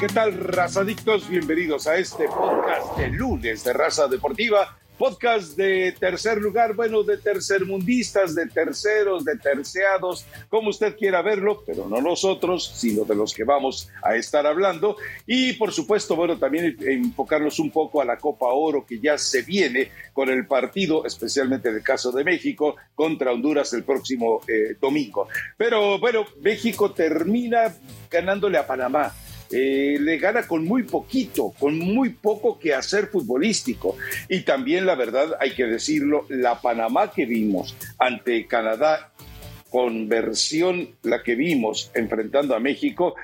¿Qué tal, razadictos? Bienvenidos a este podcast de lunes de Raza Deportiva. Podcast de tercer lugar, bueno, de tercermundistas, de terceros, de terceados, como usted quiera verlo, pero no nosotros, sino de los que vamos a estar hablando. Y por supuesto, bueno, también enfocarnos un poco a la Copa Oro que ya se viene con el partido, especialmente en el caso de México, contra Honduras el próximo eh, domingo. Pero bueno, México termina ganándole a Panamá eh, le gana con muy poquito, con muy poco que hacer futbolístico. Y también, la verdad, hay que decirlo, la Panamá que vimos ante Canadá, con versión la que vimos enfrentando a México,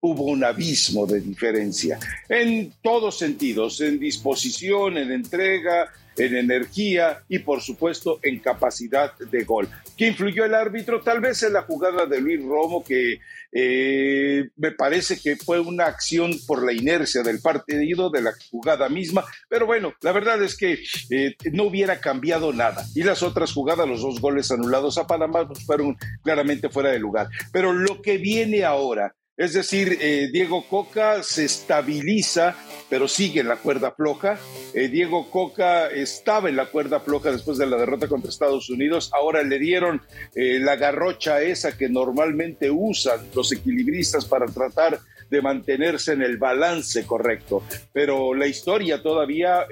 hubo un abismo de diferencia en todos sentidos, en disposición, en entrega, en energía y por supuesto en capacidad de gol. ¿Qué influyó el árbitro? Tal vez en la jugada de Luis Romo, que eh, me parece que fue una acción por la inercia del partido, de la jugada misma, pero bueno, la verdad es que eh, no hubiera cambiado nada. Y las otras jugadas, los dos goles anulados a Panamá, pues, fueron claramente fuera de lugar. Pero lo que viene ahora es decir, eh, Diego Coca se estabiliza, pero sigue en la cuerda floja. Eh, Diego Coca estaba en la cuerda floja después de la derrota contra Estados Unidos. Ahora le dieron eh, la garrocha esa que normalmente usan los equilibristas para tratar de mantenerse en el balance correcto. Pero la historia todavía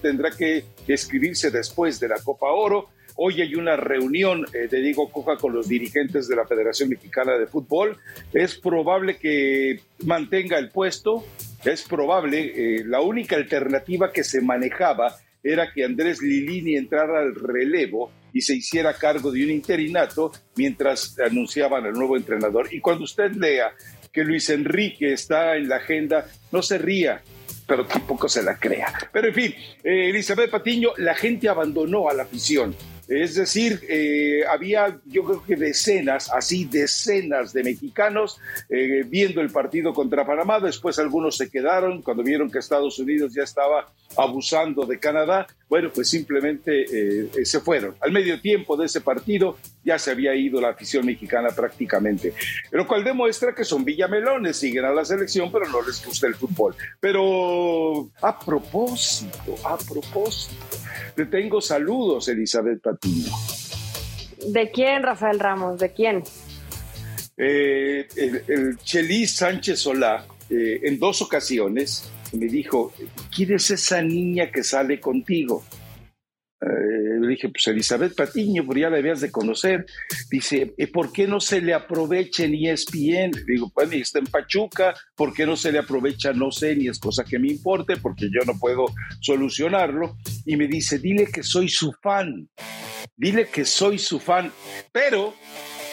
tendrá que escribirse después de la Copa Oro Hoy hay una reunión eh, de Diego Coja con los dirigentes de la Federación Mexicana de Fútbol. Es probable que mantenga el puesto. Es probable, eh, la única alternativa que se manejaba era que Andrés Lilini entrara al relevo y se hiciera cargo de un interinato mientras anunciaban al nuevo entrenador. Y cuando usted lea que Luis Enrique está en la agenda, no se ría, pero tampoco se la crea. Pero en fin, eh, Elizabeth Patiño, la gente abandonó a la afición. Es decir, eh, había yo creo que decenas, así decenas de mexicanos eh, viendo el partido contra Panamá. Después algunos se quedaron cuando vieron que Estados Unidos ya estaba abusando de Canadá. Bueno, pues simplemente eh, se fueron. Al medio tiempo de ese partido ya se había ido la afición mexicana prácticamente. Lo cual demuestra que son villamelones, siguen a la selección, pero no les gusta el fútbol. Pero a propósito, a propósito te tengo saludos, Elizabeth Patiño. ¿De quién, Rafael Ramos? ¿De quién? Eh, el, Chelis Sánchez Solá, eh, en dos ocasiones, me dijo, ¿quién es esa niña que sale contigo? Eh, le dije, pues Elizabeth Patiño, pero ya la debías de conocer. Dice, ¿por qué no se le aproveche ni bien? Le digo, pues está en Pachuca, ¿por qué no se le aprovecha? No sé, ni es cosa que me importe, porque yo no puedo solucionarlo. Y me dice, dile que soy su fan, dile que soy su fan, pero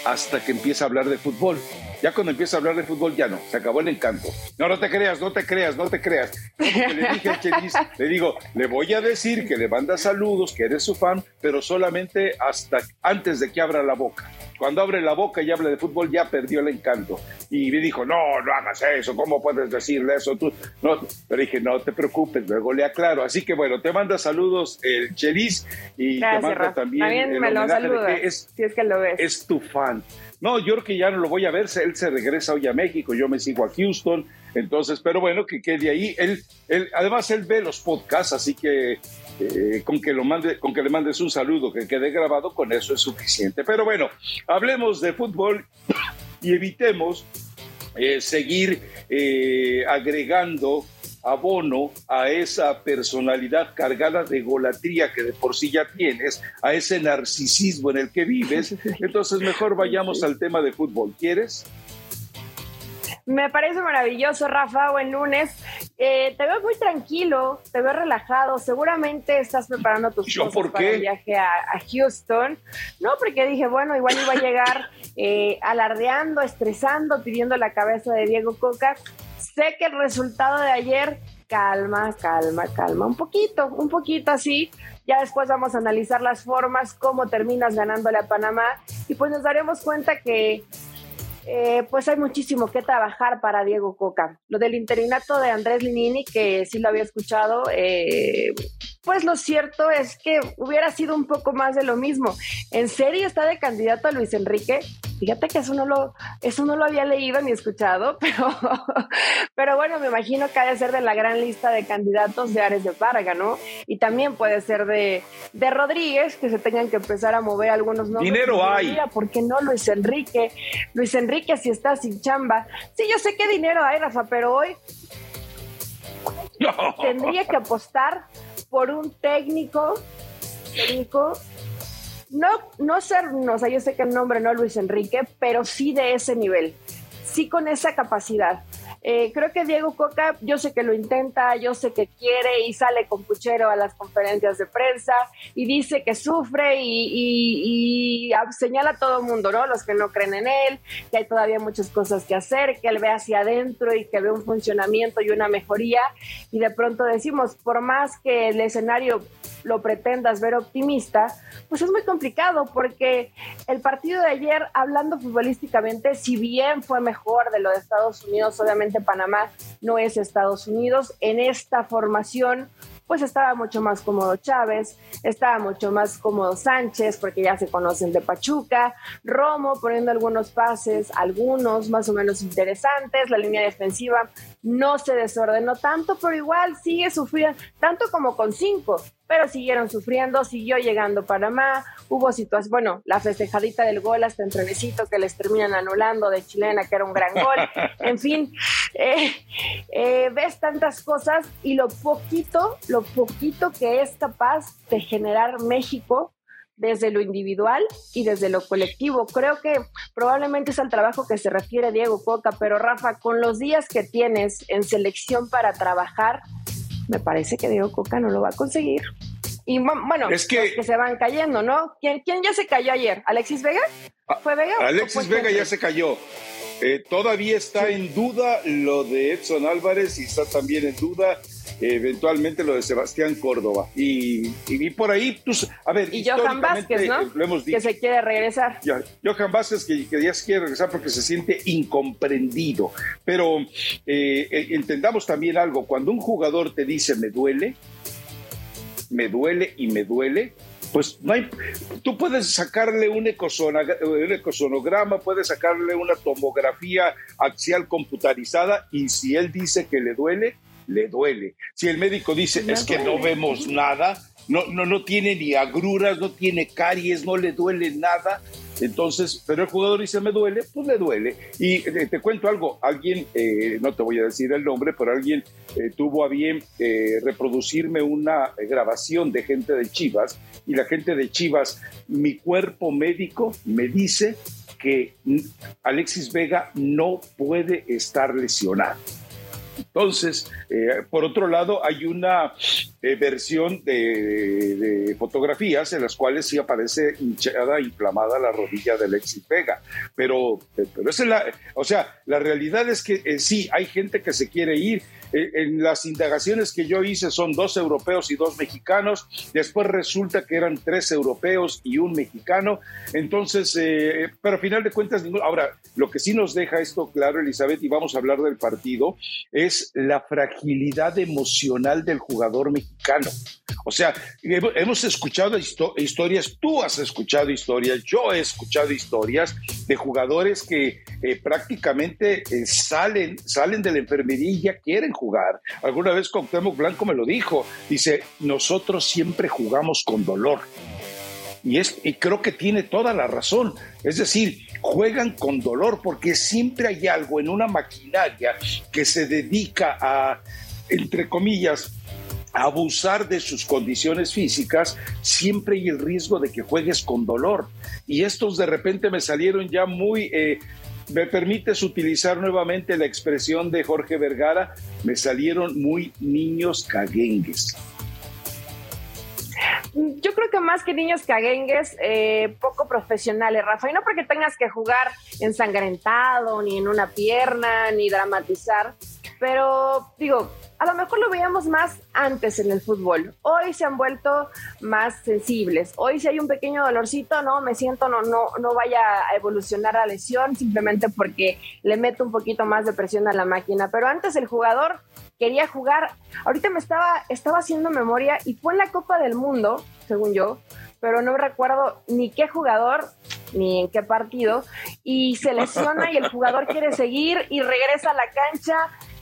hasta que empieza a hablar de fútbol. Ya cuando empieza a hablar de fútbol, ya no, se acabó el encanto. No, no te creas, no te creas, no te creas. le dije a Chelis, le digo, le voy a decir que le manda saludos, que eres su fan, pero solamente hasta antes de que abra la boca. Cuando abre la boca y habla de fútbol, ya perdió el encanto. Y me dijo, no, no hagas eso, ¿cómo puedes decirle eso tú? No, pero dije, no te preocupes, luego le aclaro. Así que bueno, te manda saludos el Chelis y te manda también, el homenaje de que es, si es que lo ves. es tu fan. No, yo creo que ya no lo voy a ver, él se regresa hoy a México, yo me sigo a Houston, entonces, pero bueno, que quede ahí. Él, él, además, él ve los podcasts, así que eh, con, que lo mande, con que le mandes un saludo, que quede grabado, con eso es suficiente. Pero bueno, hablemos de fútbol y evitemos eh, seguir eh, agregando abono a esa personalidad cargada de golatría que de por sí ya tienes, a ese narcisismo en el que vives. Entonces mejor vayamos al tema de fútbol. ¿Quieres? Me parece maravilloso, Rafa. Buen lunes. Eh, te veo muy tranquilo, te veo relajado. Seguramente estás preparando tus cosas para el viaje a, Houston. No, porque dije, bueno, igual iba a llegar eh, alardeando, estresando, pidiendo la cabeza de Diego Coca sé que el resultado de ayer, calma, calma, calma, un poquito, un poquito así. Ya después vamos a analizar las formas, cómo terminas ganándole a Panamá y pues nos daremos cuenta que eh, pues hay muchísimo que trabajar para Diego Coca. Lo del interinato de Andrés Linini, que sí lo había escuchado, eh, pues lo cierto es que hubiera sido un poco más de lo mismo. ¿En serio está de candidato a Luis Enrique? Fíjate que eso no lo, eso no lo había leído ni escuchado, pero, pero bueno, me imagino que ha de ser de la gran lista de candidatos de Ares de Varga, ¿no? Y también puede ser de, de Rodríguez, que se tengan que empezar a mover algunos nombres. Dinero hay. Mira, ¿por qué no Luis Enrique? Luis Enrique si está sin chamba. Sí, yo sé qué dinero hay, Rafa, pero hoy tendría que apostar por un técnico, técnico no, no ser, o sea, yo sé que el nombre no Luis Enrique, pero sí de ese nivel, sí con esa capacidad. Eh, creo que Diego Coca, yo sé que lo intenta, yo sé que quiere y sale con puchero a las conferencias de prensa y dice que sufre y, señala a todo el mundo, ¿no? Los que no creen en él, que hay todavía muchas cosas que hacer, que él ve hacia adentro y que ve un funcionamiento y una mejoría. Y de pronto decimos, por más que el escenario lo pretendas ver optimista, pues es muy complicado porque el partido de ayer, hablando futbolísticamente, si bien fue mejor de lo de Estados Unidos, obviamente Panamá no es Estados Unidos, en esta formación pues estaba mucho más cómodo Chávez, estaba mucho más cómodo Sánchez, porque ya se conocen de Pachuca, Romo poniendo algunos pases, algunos más o menos interesantes, la línea defensiva no se desordenó tanto, pero igual sigue sufriendo, tanto como con cinco, pero siguieron sufriendo, siguió llegando Panamá, hubo situaciones, bueno, la festejadita del gol hasta en trenecito que les terminan anulando de chilena, que era un gran gol, en fin, eh, eh, ves tantas cosas y lo poquito, lo poquito que es capaz de generar México desde lo individual y desde lo colectivo. Creo que probablemente es al trabajo que se refiere Diego Coca, pero Rafa, con los días que tienes en selección para trabajar, me parece que Diego Coca no lo va a conseguir. Y bueno, es que, se van cayendo, ¿no? ¿Quién, ¿Quién ya se cayó ayer? ¿Alexis Vega? Ah, ¿Fue Vega? Alexis Vega ya se cayó. Eh, todavía está en duda lo de Edson Álvarez y está también en duda eventualmente lo de Sebastián Córdoba. Y, y, por ahí, pues, a ver, y Johan Vázquez, ¿no? Que se quiere regresar. Johan Vázquez que, que, ya se quiere regresar porque se siente incomprendido. Pero eh, eh, entendamos también algo, cuando un jugador te dice me duele, me duele y me duele, pues no hay, tú puedes sacarle un, un ecosonograma, puedes sacarle una tomografía axial computarizada y si él dice que le duele, le duele. Si el médico dice es que no vemos nada, no, no, no tiene ni agruras, no tiene caries, no le duele nada, entonces, pero el jugador dice me duele, pues le duele. Y eh, te cuento algo, alguien, eh, no te voy a decir el nombre, pero alguien eh, tuvo a bien reproducirme una grabación de gente de Chivas y la gente de Chivas, mi cuerpo médico me dice que Alexis Vega no puede estar lesionado. Entonces, eh, por otro lado, hay una eh, versión de, fotografías en las cuales sí aparece hinchada, inflamada la rodilla de Alexis Vega. Pero, pero es la, o sea, la realidad es que eh, sí, hay gente que se quiere ir eh, en las indagaciones que yo hice son dos europeos y dos mexicanos, después resulta que eran tres europeos y un mexicano, entonces, eh, pero a final de cuentas, ahora, lo que sí nos deja esto claro, Elizabeth, y vamos a hablar del partido, es la fragilidad emocional del jugador mexicano. O sea, hemos escuchado historias, tú has escuchado historias, yo he escuchado historias de jugadores que eh, prácticamente salen, salen de la enfermería y ya quieren jugar. Alguna vez Cuauhtémoc Blanco me lo dijo. Dice, nosotros siempre jugamos con dolor. Y, es, y creo que tiene toda la razón. Es decir, juegan con dolor porque siempre hay algo en una maquinaria que se dedica a, entre comillas, abusar de sus condiciones físicas, siempre hay el riesgo de que juegues con dolor. Y estos de repente me salieron ya muy eh, ¿Me permites utilizar nuevamente la expresión de Jorge Vergara? Me salieron muy niños caguengues. Yo creo que más que niños caguengues, eh, poco profesionales, Rafa. Y no porque tengas que jugar ensangrentado, ni en una pierna, ni dramatizar. Pero digo, a lo mejor lo veíamos más antes en el fútbol. Hoy se han vuelto más sensibles. Hoy si hay un pequeño dolorcito, no, me siento, no, no, no vaya a evolucionar la lesión simplemente porque le meto un poquito más de presión a la máquina. Pero antes el jugador quería jugar. Ahorita me estaba, estaba haciendo memoria y fue en la Copa del Mundo, según yo, pero no recuerdo ni qué jugador ni en qué partido, y se lesiona y el jugador quiere seguir y regresa a la cancha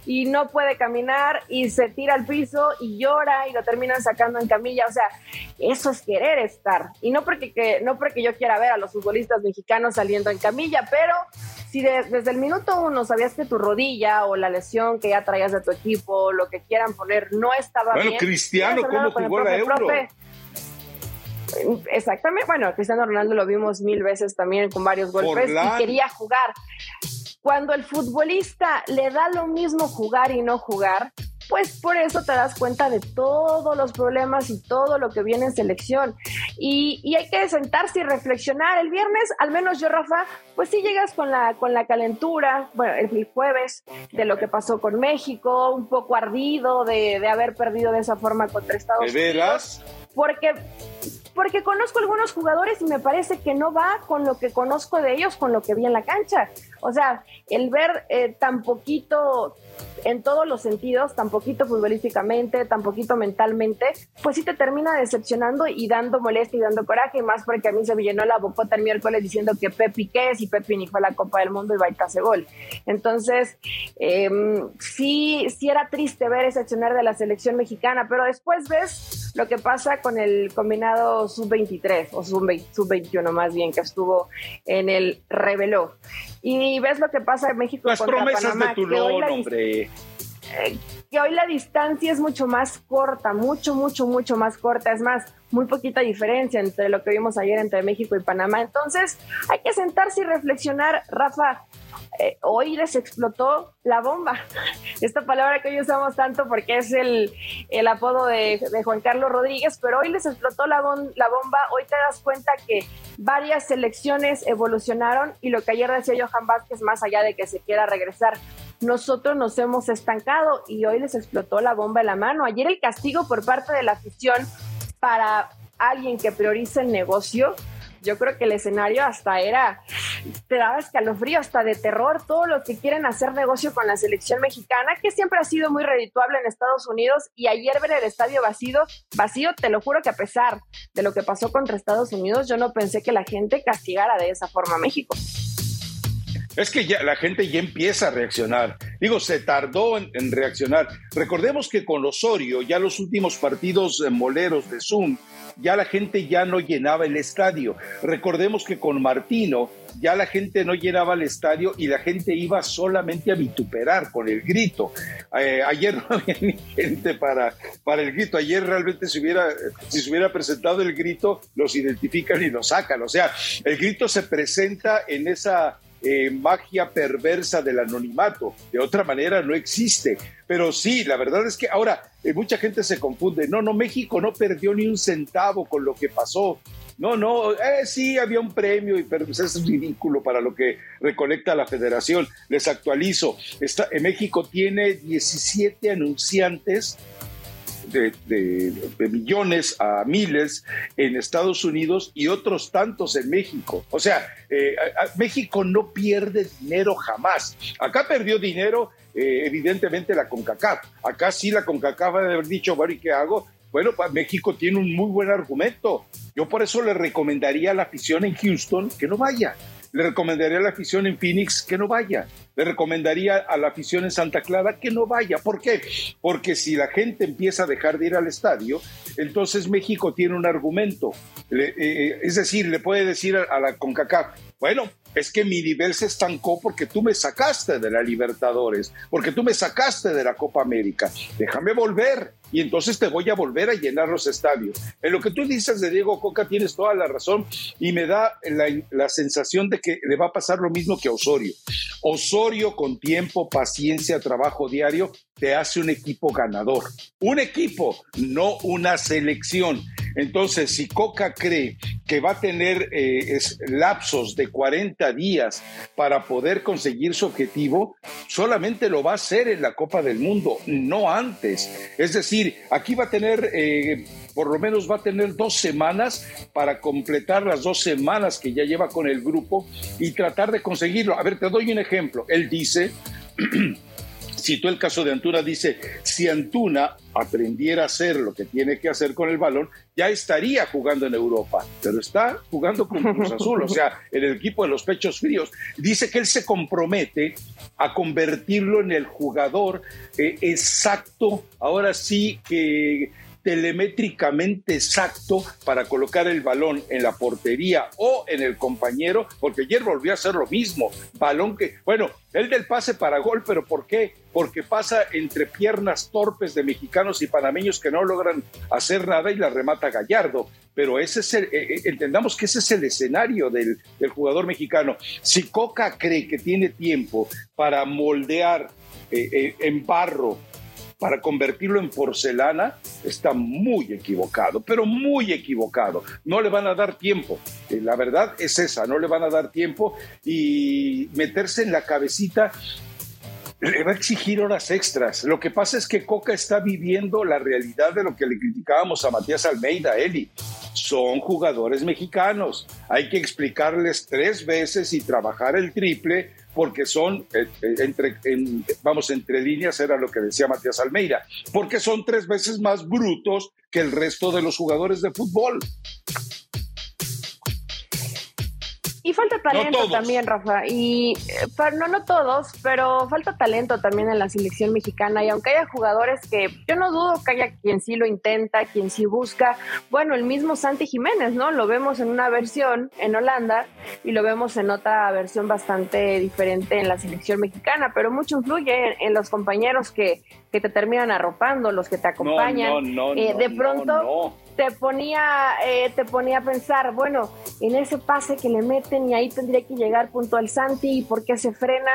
y no puede caminar y se tira al piso y llora y lo terminan sacando en camilla. O sea, eso es querer estar. Y no porque, que, no porque yo quiera ver a los futbolistas mexicanos saliendo en camilla, pero si desde el minuto uno sabías que tu rodilla o la lesión que ya traías de tu equipo, lo que quieran poner, no estaba bien. Bueno, Cristiano, ¿cómo jugó la Euro? Exactamente, bueno, Cristiano Ronaldo lo vimos mil veces también con varios golpes y quería jugar. Cuando el futbolista le da lo mismo jugar y no jugar, pues por eso te das cuenta de todos los problemas y todo lo que viene en selección. Y, hay que sentarse y reflexionar. El viernes, al menos yo, Rafa, pues sí llegas con la, con la calentura, bueno, el, jueves, de lo que pasó con México, un poco ardido de, de haber perdido de esa forma contra Estados Unidos. Porque porque conozco algunos jugadores y me parece que no va con lo que conozco de ellos, con lo que vi en la cancha. O sea, el ver eh, tan poquito en todos los sentidos, tan poquito futbolísticamente, tan poquito mentalmente, pues sí te termina decepcionando y dando molestia y dando coraje, más porque a mí se me llenó la bocota el miércoles diciendo que Pepi qué es y Pepi ni fue a la Copa del Mundo y va y gol. Entonces, em, sí, sí era triste ver ese accionar de la selección mexicana, pero después ves lo que pasa con el combinado sub-23 o sub-21 más bien, que estuvo en el reveló. Y ves lo que pasa en México Las contra promesas de tu hombre. Eh, que hoy la distancia es mucho más corta, mucho, mucho, mucho más corta. Es más, muy poquita diferencia entre lo que vimos ayer entre México y Panamá. Entonces, hay que sentarse y reflexionar, Rafa. Eh, hoy les explotó la bomba. Esta palabra que hoy usamos tanto porque es el, el apodo de, Juan Carlos Rodríguez, pero hoy les explotó la, la bomba. Hoy te das cuenta que varias selecciones evolucionaron y lo que ayer decía Johan Vázquez, más allá de que se quiera regresar nosotros nos hemos estancado y hoy les explotó la bomba en la mano. Ayer el castigo por parte de la afición para alguien que prioriza el negocio, yo creo que el escenario hasta era, te daba escalofrío, hasta de terror, todos los que quieren hacer negocio con la selección mexicana, que siempre ha sido muy redituable en Estados Unidos, y ayer ver el estadio vacío, vacío, te lo juro que a pesar de lo que pasó contra Estados Unidos, yo no pensé que la gente castigara de esa forma a México. Es que ya la gente ya empieza a reaccionar. Digo, se tardó en, reaccionar. Recordemos que con Osorio, ya los últimos partidos moleros de Zoom, ya la gente ya no llenaba el estadio. Recordemos que con Martino ya la gente no llenaba el estadio y la gente iba solamente a vituperar con el grito. Eh, ayer no había ni gente para, para el grito. Ayer realmente si hubiera, si se hubiera presentado el grito, los identifican y los sacan. O sea, el grito se presenta en esa eh, magia perversa del anonimato. De otra manera no existe. Pero sí, la verdad es que ahora eh, mucha gente se confunde. No, no, México no perdió ni un centavo con lo que pasó. No, no, eh, sí había un premio, pero pues es ridículo para lo que recolecta la federación. Les actualizo. Está, México tiene 17 anunciantes de, millones a miles en Estados Unidos y otros tantos en México. O sea, eh, México no pierde dinero jamás. Acá perdió dinero eh, evidentemente la CONCACAF. Acá sí la CONCACAF debe haber dicho, bueno, ¿y qué hago? Bueno, México tiene un muy buen argumento. Yo por eso le recomendaría a la afición en Houston que no vaya. Le recomendaría a la afición en Phoenix que no vaya. Le recomendaría a la afición en Santa Clara que no vaya. ¿Por qué? Porque si la gente empieza a dejar de ir al estadio, entonces México tiene un argumento. Eh, eh, es decir, le puede decir a, a la CONCACAF, bueno, es que mi nivel se estancó porque tú me sacaste de la Libertadores, porque tú me sacaste de la Copa América. Déjame volver y entonces te voy a volver a llenar los estadios. En lo que tú dices de Diego Coca tienes toda la razón y me da la, sensación de que le va a pasar lo mismo que a Osorio. Osorio con tiempo, paciencia, trabajo diario, te hace un equipo ganador. Un equipo, no una selección. Entonces, si Coca cree que va a tener eh, lapsos de 40 días para poder conseguir su objetivo, solamente lo va a hacer en la Copa del Mundo, no antes. Es decir, aquí va a tener... Eh, por lo menos va a tener dos semanas para completar las dos semanas que ya lleva con el grupo y tratar de conseguirlo. A ver, te doy un ejemplo. Él dice citó el caso de Antuna, dice, si Antuna aprendiera a hacer lo que tiene que hacer con el balón, ya estaría jugando en Europa, pero está jugando con Cruz Azul, o sea, en el equipo de los pechos fríos. Dice que él se compromete a convertirlo en el jugador eh, exacto, ahora sí que telemétricamente exacto para colocar el balón en la portería o en el compañero, porque ayer volvió a hacer lo mismo. Balón que, bueno, el del pase para gol, pero ¿por qué? Porque pasa entre piernas torpes de mexicanos y panameños que no logran hacer nada y la remata Gallardo. Pero ese es el, eh, eh, entendamos que ese es el escenario del, del jugador mexicano. Si Coca cree que tiene tiempo para moldear eh, en barro para convertirlo en porcelana, está muy equivocado, pero muy equivocado. No le van a dar tiempo. Eh, la verdad es esa, no le van a dar tiempo y meterse en la cabecita le va a exigir horas extras. Lo que pasa es que Coca está viviendo la realidad de lo que le criticábamos a Matías Almeida, Eli. Son jugadores mexicanos. Hay que explicarles tres veces y trabajar el triple porque son, eh, eh, entre, vamos, entre líneas era lo que decía Matías Almeida, porque son tres veces más brutos que el resto de los jugadores de fútbol. Y falta talento también, Rafa. Y eh, no, no todos, pero falta talento también en la selección mexicana. Y aunque haya jugadores que yo no dudo que haya quien sí lo intenta, quien sí busca. Bueno, el mismo Santi Jiménez, ¿no? Lo vemos en una versión en Holanda y lo vemos en otra versión bastante diferente en la selección mexicana. Pero mucho influye en, los compañeros que, que, te terminan arropando, los que te acompañan. No, no, eh, de pronto te ponía, eh, te ponía a pensar, bueno, en ese pase que le meten y ahí tendría que llegar punto al Santi y por qué se frena.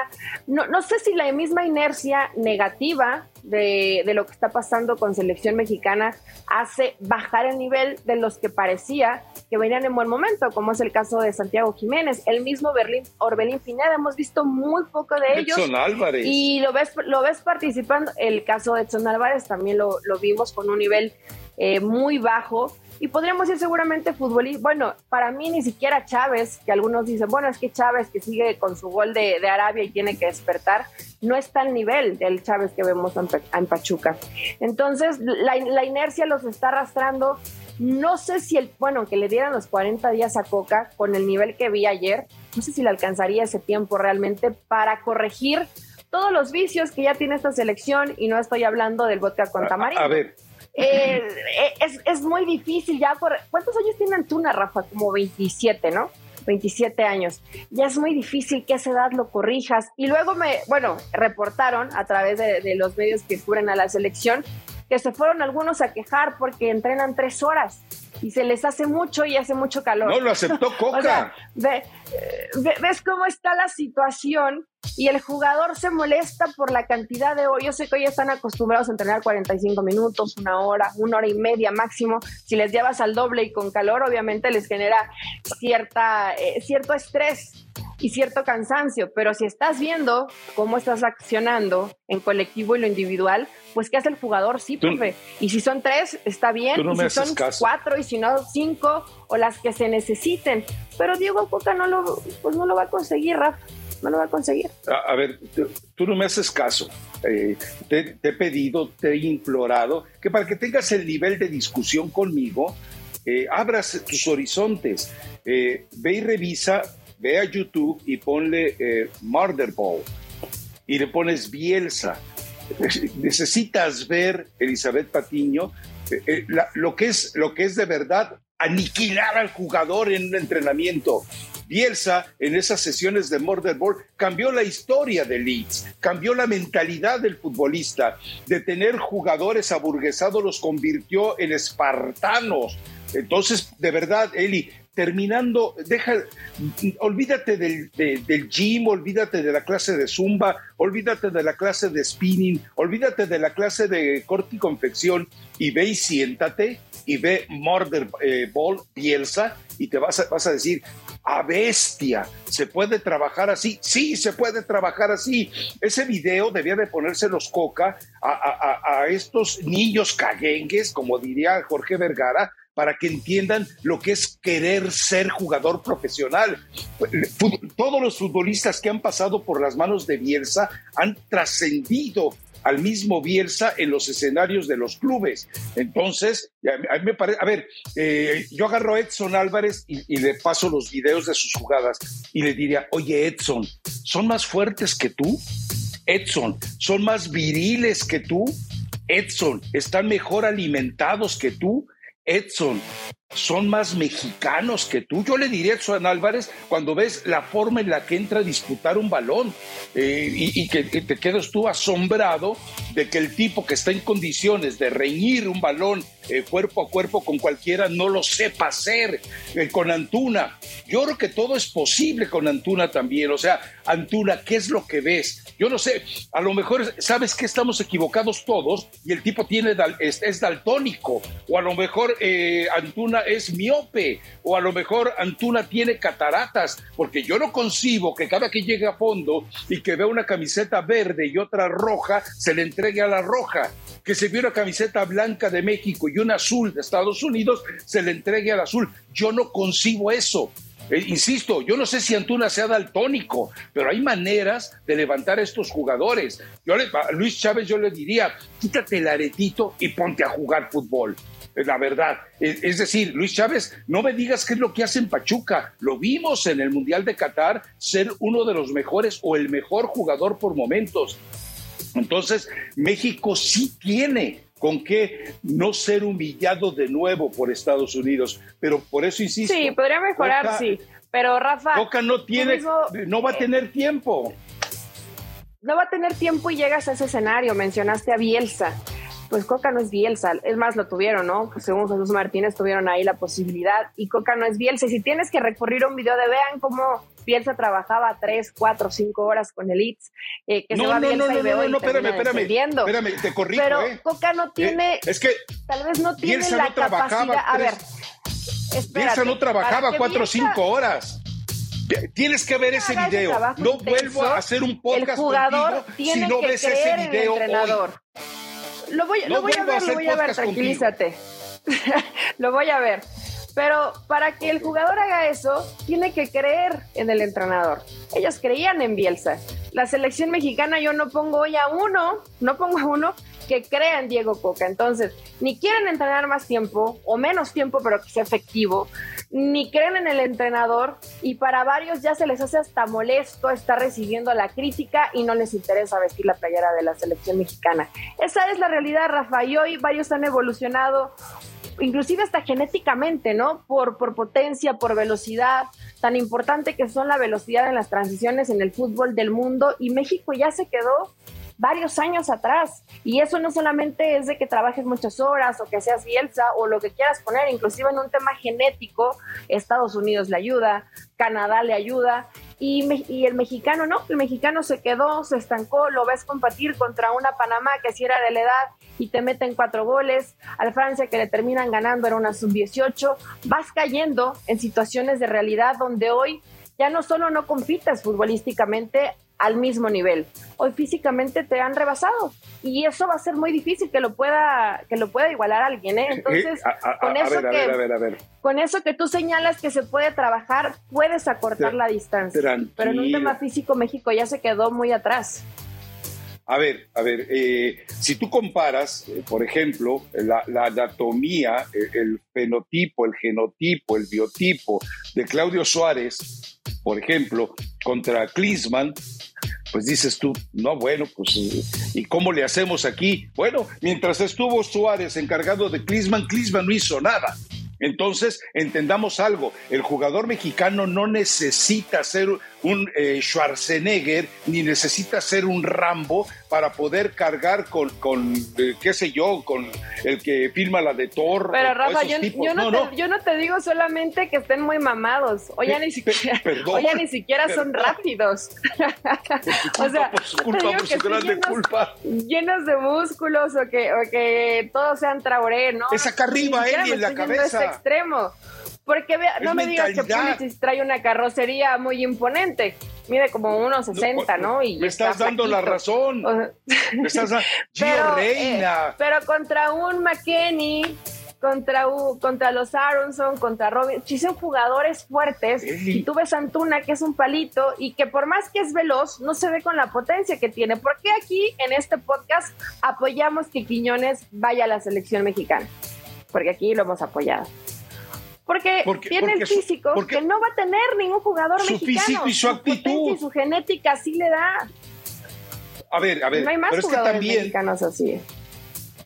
No, no sé si la misma inercia negativa de, de, lo que está pasando con selección mexicana hace bajar el nivel de los que parecía que venían en buen momento, como es el caso de Santiago Jiménez, el mismo Berlín, Orbelín Pineda, hemos visto muy poco de ellos. Edson Álvarez. Y lo ves, lo ves participando, el caso de Edson Álvarez también lo, lo vimos con un nivel eh, muy bajo. Y podríamos decir seguramente futbolista, bueno, para mí ni siquiera Chávez, que algunos dicen, bueno, es que Chávez que sigue con su gol de, Arabia y tiene que despertar, no está al nivel del Chávez que vemos en, Pachuca. Entonces, la, la, inercia los está arrastrando. No sé si el, bueno, que le dieran los 40 días a Coca con el nivel que vi ayer, no sé si le alcanzaría ese tiempo realmente para corregir todos los vicios que ya tiene esta selección y no estoy hablando del vodka con tamarindo. a ver, eh, es, es, muy difícil ya por... ¿Cuántos años tiene Antuna, Rafa? Como 27, ¿no? 27 años. Ya es muy difícil que esa edad lo corrijas. Y luego me, bueno, reportaron a través de, de los medios que cubren a la selección que se fueron algunos a quejar porque entrenan tres horas y se les hace mucho y hace mucho calor. No, lo aceptó Coca. ves cómo está la situación y el jugador se molesta por la cantidad de hoy. Yo sé que hoy están acostumbrados a entrenar 45 minutos, una hora, una hora y media máximo. Si les llevas al doble y con calor, obviamente les genera cierta, eh, cierto estrés y cierto cansancio, pero si estás viendo cómo estás accionando en colectivo y lo individual, pues ¿qué hace el jugador? Sí, profe. Y si son tres, está bien. y si son cuatro, y si no, cinco, o las que se necesiten. Pero Diego Coca no lo, pues no lo va a conseguir, Rafa. No lo va a conseguir. A, ver, tú, no me haces caso. Eh, te, he pedido, te he implorado que para que tengas el nivel de discusión conmigo, eh, abras tus horizontes. Eh, ve y revisa ve a YouTube y ponle eh, Murder Ball y le pones Bielsa. Necesitas ver, Elizabeth Patiño, eh, eh, lo, que es, lo que es de verdad aniquilar al jugador en un entrenamiento. Bielsa, en esas sesiones de Murder Ball, cambió la historia de Leeds, cambió la mentalidad del futbolista, de tener jugadores aburguesados, los convirtió en espartanos. Entonces, de verdad, Eli, terminando, deja, olvídate del, del, gym, olvídate de la clase de zumba, olvídate de la clase de spinning, olvídate de la clase de corte y confección y ve y siéntate y ve Murder eh, Ball Bielsa y te vas a, vas a decir, a bestia, ¿se puede trabajar así? Sí, se puede trabajar así. Ese video debía de ponerse los coca a, a estos niños caguengues, como diría Jorge Vergara, para que entiendan lo que es querer ser jugador profesional. Todos los futbolistas que han pasado por las manos de Bielsa han trascendido al mismo Bielsa en los escenarios de los clubes. Entonces, a mí me parece, a ver, eh, yo agarro a Edson Álvarez y, le paso los videos de sus jugadas y le diría, oye Edson, ¿son más fuertes que tú? Edson, ¿son más viriles que tú? Edson, ¿están mejor alimentados que tú? Edson, son más mexicanos que tú. Yo le diría a Edson Álvarez cuando ves la forma en la que entra a disputar un balón eh, y, que, te quedas tú asombrado de que el tipo que está en condiciones de reñir un balón eh, cuerpo a cuerpo con cualquiera no lo sepa hacer. Eh, con Antuna, yo creo que todo es posible con Antuna también. O sea, Antuna, ¿qué es lo que ves? Yo no sé, a lo mejor sabes que estamos equivocados todos y el tipo tiene es, daltónico, o a lo mejor eh, Es miope, o a lo mejor Antuna tiene cataratas, porque yo no concibo que cada que llegue a fondo y que vea una camiseta verde y otra roja, se le entregue a la roja, que se vea una camiseta blanca de México y un azul de Estados Unidos se le entregue al azul. Yo no concibo eso. Eh, insisto, yo no sé si Antuna sea daltónico, pero hay maneras de levantar a estos jugadores. Yo a Luis Chávez yo le diría, quítate el aretito y ponte a jugar fútbol. La verdad. Es decir, Luis Chávez, no me digas qué es lo que hace en Pachuca. Lo vimos en el Mundial de Qatar ser uno de los mejores o el mejor jugador por momentos. Entonces, México sí tiene con qué no ser humillado de nuevo por Estados Unidos. Pero por eso insisto. Sí, podría mejorar, sí. Pero Rafa. Coca no tiene, no va a tener tiempo. No va a tener tiempo y llegas a ese escenario. Mencionaste a Bielsa pues Coca no es Bielsa, es más, lo tuvieron, ¿no? Pues según Jesús Martínez tuvieron ahí la posibilidad y Coca no es Bielsa. Y si tienes que recurrir a un video de vean cómo Bielsa trabajaba tres, cuatro, cinco horas con el ITS, eh, que no, se va no, Bielsa no, no, y no, no, espérame, espérame, espérame, te corrijo, Pero eh. Coca no tiene, eh, es que tal vez no tiene Bielsa la capacidad, a ver, espérate, Bielsa no trabajaba cuatro o cinco horas. Tienes que ver ese video. No vuelvo a hacer un podcast el jugador tiene si no que ves ese video hoy. Lo voy, lo voy a ver, lo voy a ver, tranquilízate. lo voy a ver. Pero para que el jugador haga eso, tiene que creer en el entrenador. Ellos creían en Bielsa. La selección mexicana yo no pongo hoy a uno, no pongo a uno que crea en Diego Coca. Entonces, ni quieren entrenar más tiempo o menos tiempo, pero que sea efectivo ni creen en el entrenador y para varios ya se les hace hasta molesto estar recibiendo la crítica y no les interesa vestir la playera de la selección mexicana. Esa es la realidad, Rafa, y hoy varios han evolucionado inclusive hasta genéticamente, ¿no? Por, por potencia, por velocidad, tan importante que son la velocidad en las transiciones en el fútbol del mundo y México ya se quedó varios años atrás. Y eso no solamente es de que trabajes muchas horas o que seas Bielsa o lo que quieras poner, inclusive en un tema genético, Estados Unidos le ayuda, Canadá le ayuda. Y, y, el mexicano no, el mexicano se quedó, se estancó, lo ves competir contra una Panamá que si era de la edad y te meten cuatro goles, al Francia que le terminan ganando era una sub-18, vas cayendo en situaciones de realidad donde hoy ya no solo no compites futbolísticamente, al mismo nivel. Hoy físicamente te han rebasado y eso va a ser muy difícil que lo pueda que lo pueda igualar alguien, ¿eh? Entonces, con eso que con eso que tú señalas que se puede trabajar, puedes acortar la distancia. Pero en un tema físico México ya se quedó muy atrás. A ver, a ver, eh, si tú comparas, eh, por ejemplo, la, anatomía, el fenotipo, el genotipo, el biotipo de Claudio Suárez, por ejemplo, contra Klinsmann, pues dices tú, no, bueno, pues, ¿y cómo le hacemos aquí? Bueno, mientras estuvo Suárez encargado de Klinsmann, Klinsmann no hizo nada. Entonces, entendamos algo, el jugador mexicano no necesita ser un eh, Schwarzenegger ni necesita ser un Rambo para poder cargar con, con eh, qué sé yo, con el que firma la de Thor. Pero Rafa, yo, no, te, yo, no, te, digo solamente que estén muy mamados, o ya ni siquiera, ni siquiera son rápidos. o sea, por su culpa, por su grande llenos, culpa. Llenos de músculos o que, o que todos sean traoré, ¿no? Es acá arriba, en la cabeza. Este extremo. Porque no me digas que Pulisic trae una carrocería muy imponente. Mide como 1,60, ¿no? Y me estás dando la razón. me estás dando... pero, Reina. Eh, pero contra un McKenny, contra, contra los Aronson, contra Robin, sí son jugadores fuertes. Y tú ves a Antuna, que es un palito, y que por más que es veloz, no se ve con la potencia que tiene. ¿Por qué aquí en este podcast apoyamos que Quiñones vaya a la selección mexicana? Porque aquí lo hemos apoyado. Porque, tiene el físico que no va a tener ningún jugador su mexicano. Físico y su, actitud. Y su genética sí le da. A ver, a ver, no hay más pero es que también, mexicanos así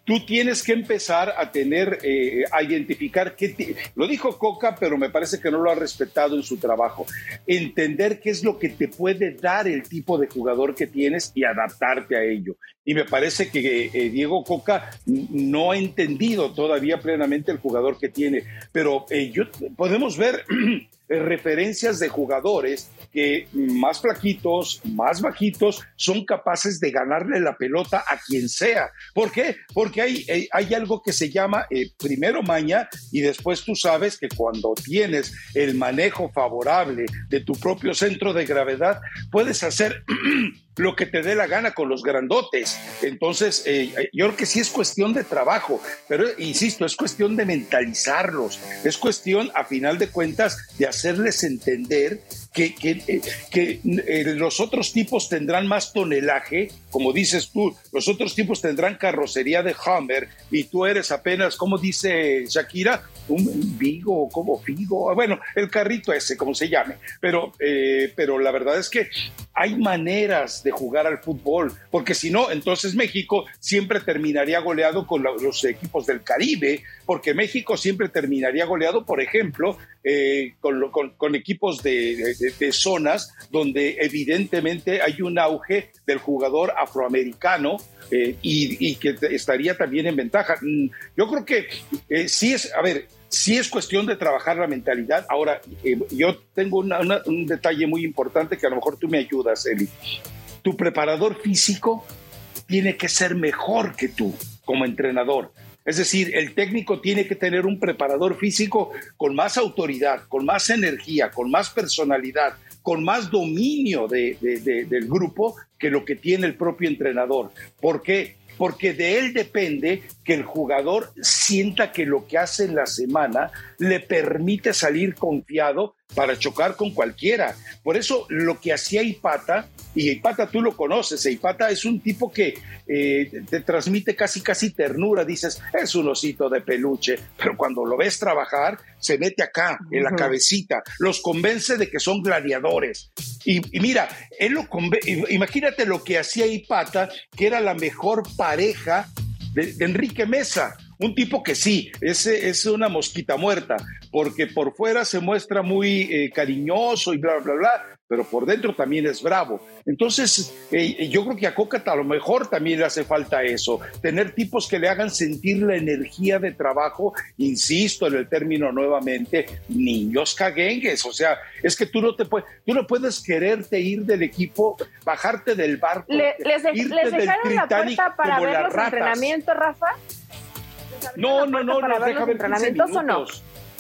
tú tienes que empezar a tener, eh, a identificar qué, lo dijo Coca, pero me parece que no lo ha respetado en su trabajo, entender qué es lo que te puede dar el tipo de jugador que tienes y adaptarte a ello. Y me parece que eh, Diego Coca no ha entendido todavía plenamente el jugador que tiene, pero eh, yo, podemos ver referencias de jugadores que más flaquitos, más bajitos, son capaces de ganarle la pelota a quien sea. ¿Por qué? Porque hay, eh, hay, algo que se llama eh, primero maña y después tú sabes que cuando tienes el manejo favorable de tu propio centro de gravedad, puedes hacer lo que te dé la gana con los grandotes. Entonces, eh, yo creo que sí es cuestión de trabajo, pero insisto, es cuestión de mentalizarlos, es cuestión, a final de cuentas, de hacerles entender que, que, eh, eh, los otros tipos tendrán más tonelaje, como dices tú, los otros tipos tendrán carrocería de Hummer y tú eres apenas, como dice Shakira, un Vigo, como Figo, bueno, el carrito ese, como se llame, pero, pero la verdad es que hay maneras de jugar al fútbol, porque si no, entonces México siempre terminaría goleado con los equipos del Caribe, porque México siempre terminaría goleado, por ejemplo, eh, con, equipos de, zonas donde evidentemente hay un auge del jugador afroamericano eh, y, que estaría también en ventaja. Mm, yo creo que eh, sí es, a ver, sí es cuestión de trabajar la mentalidad. Ahora, yo tengo un detalle muy importante que a lo mejor tú me ayudas, Eli tu preparador físico tiene que ser mejor que tú como entrenador. Es decir, el técnico tiene que tener un preparador físico con más autoridad, con más energía, con más personalidad, con más dominio del grupo que lo que tiene el propio entrenador. ¿Por qué? Porque de él depende que el jugador sienta que lo que hace en la semana le permite salir confiado para chocar con cualquiera. Por eso lo que hacía Ipata, y Ipata tú lo conoces, Ipata es un tipo que eh, te transmite casi casi ternura, dices, es un osito de peluche, pero cuando lo ves trabajar, se mete acá, en la cabecita, los convence de que son gladiadores. Y, mira, él lo imagínate lo que hacía Ipata, que era la mejor pareja de Enrique Mesa un tipo que sí, es, es una mosquita muerta, porque por fuera se muestra muy eh, cariñoso y bla, bla, bla, pero por dentro también es bravo. Entonces, eh, yo creo que a Coca a lo mejor también le hace falta eso, tener tipos que le hagan sentir la energía de trabajo, insisto en el término nuevamente, niños caguengues, o sea, es que tú no te puedes, tú no puedes quererte ir del equipo, bajarte del barco, les, irte les dejaron la puerta para ver los entrenamientos, Rafa. No, no, no, no, deja ver entrenamientos o no?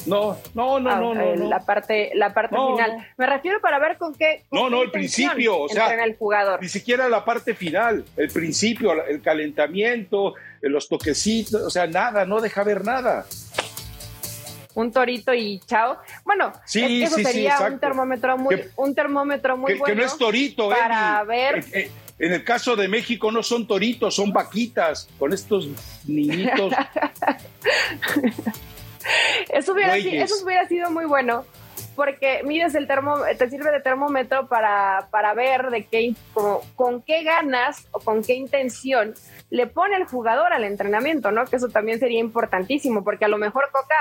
No, no, no, ah, no, no, La parte, la parte final. Me refiero para ver con qué. no, no, el principio, o sea, el jugador. ni siquiera la parte final, el principio, el calentamiento, los toquecitos, o sea, nada, no deja ver nada. Un torito y chao. Bueno, sí, eso sería un termómetro muy, un termómetro muy bueno. Que no es torito, para ver. Eh, eh, en el caso de México no son toritos, son vaquitas, con estos niñitos. eso, hubiera, eso hubiera sido muy bueno, porque mides el termo, te sirve de termómetro para, para ver de qué, con qué ganas o con qué intención le pone el jugador al entrenamiento, ¿no? Que eso también sería importantísimo, porque a lo mejor Coca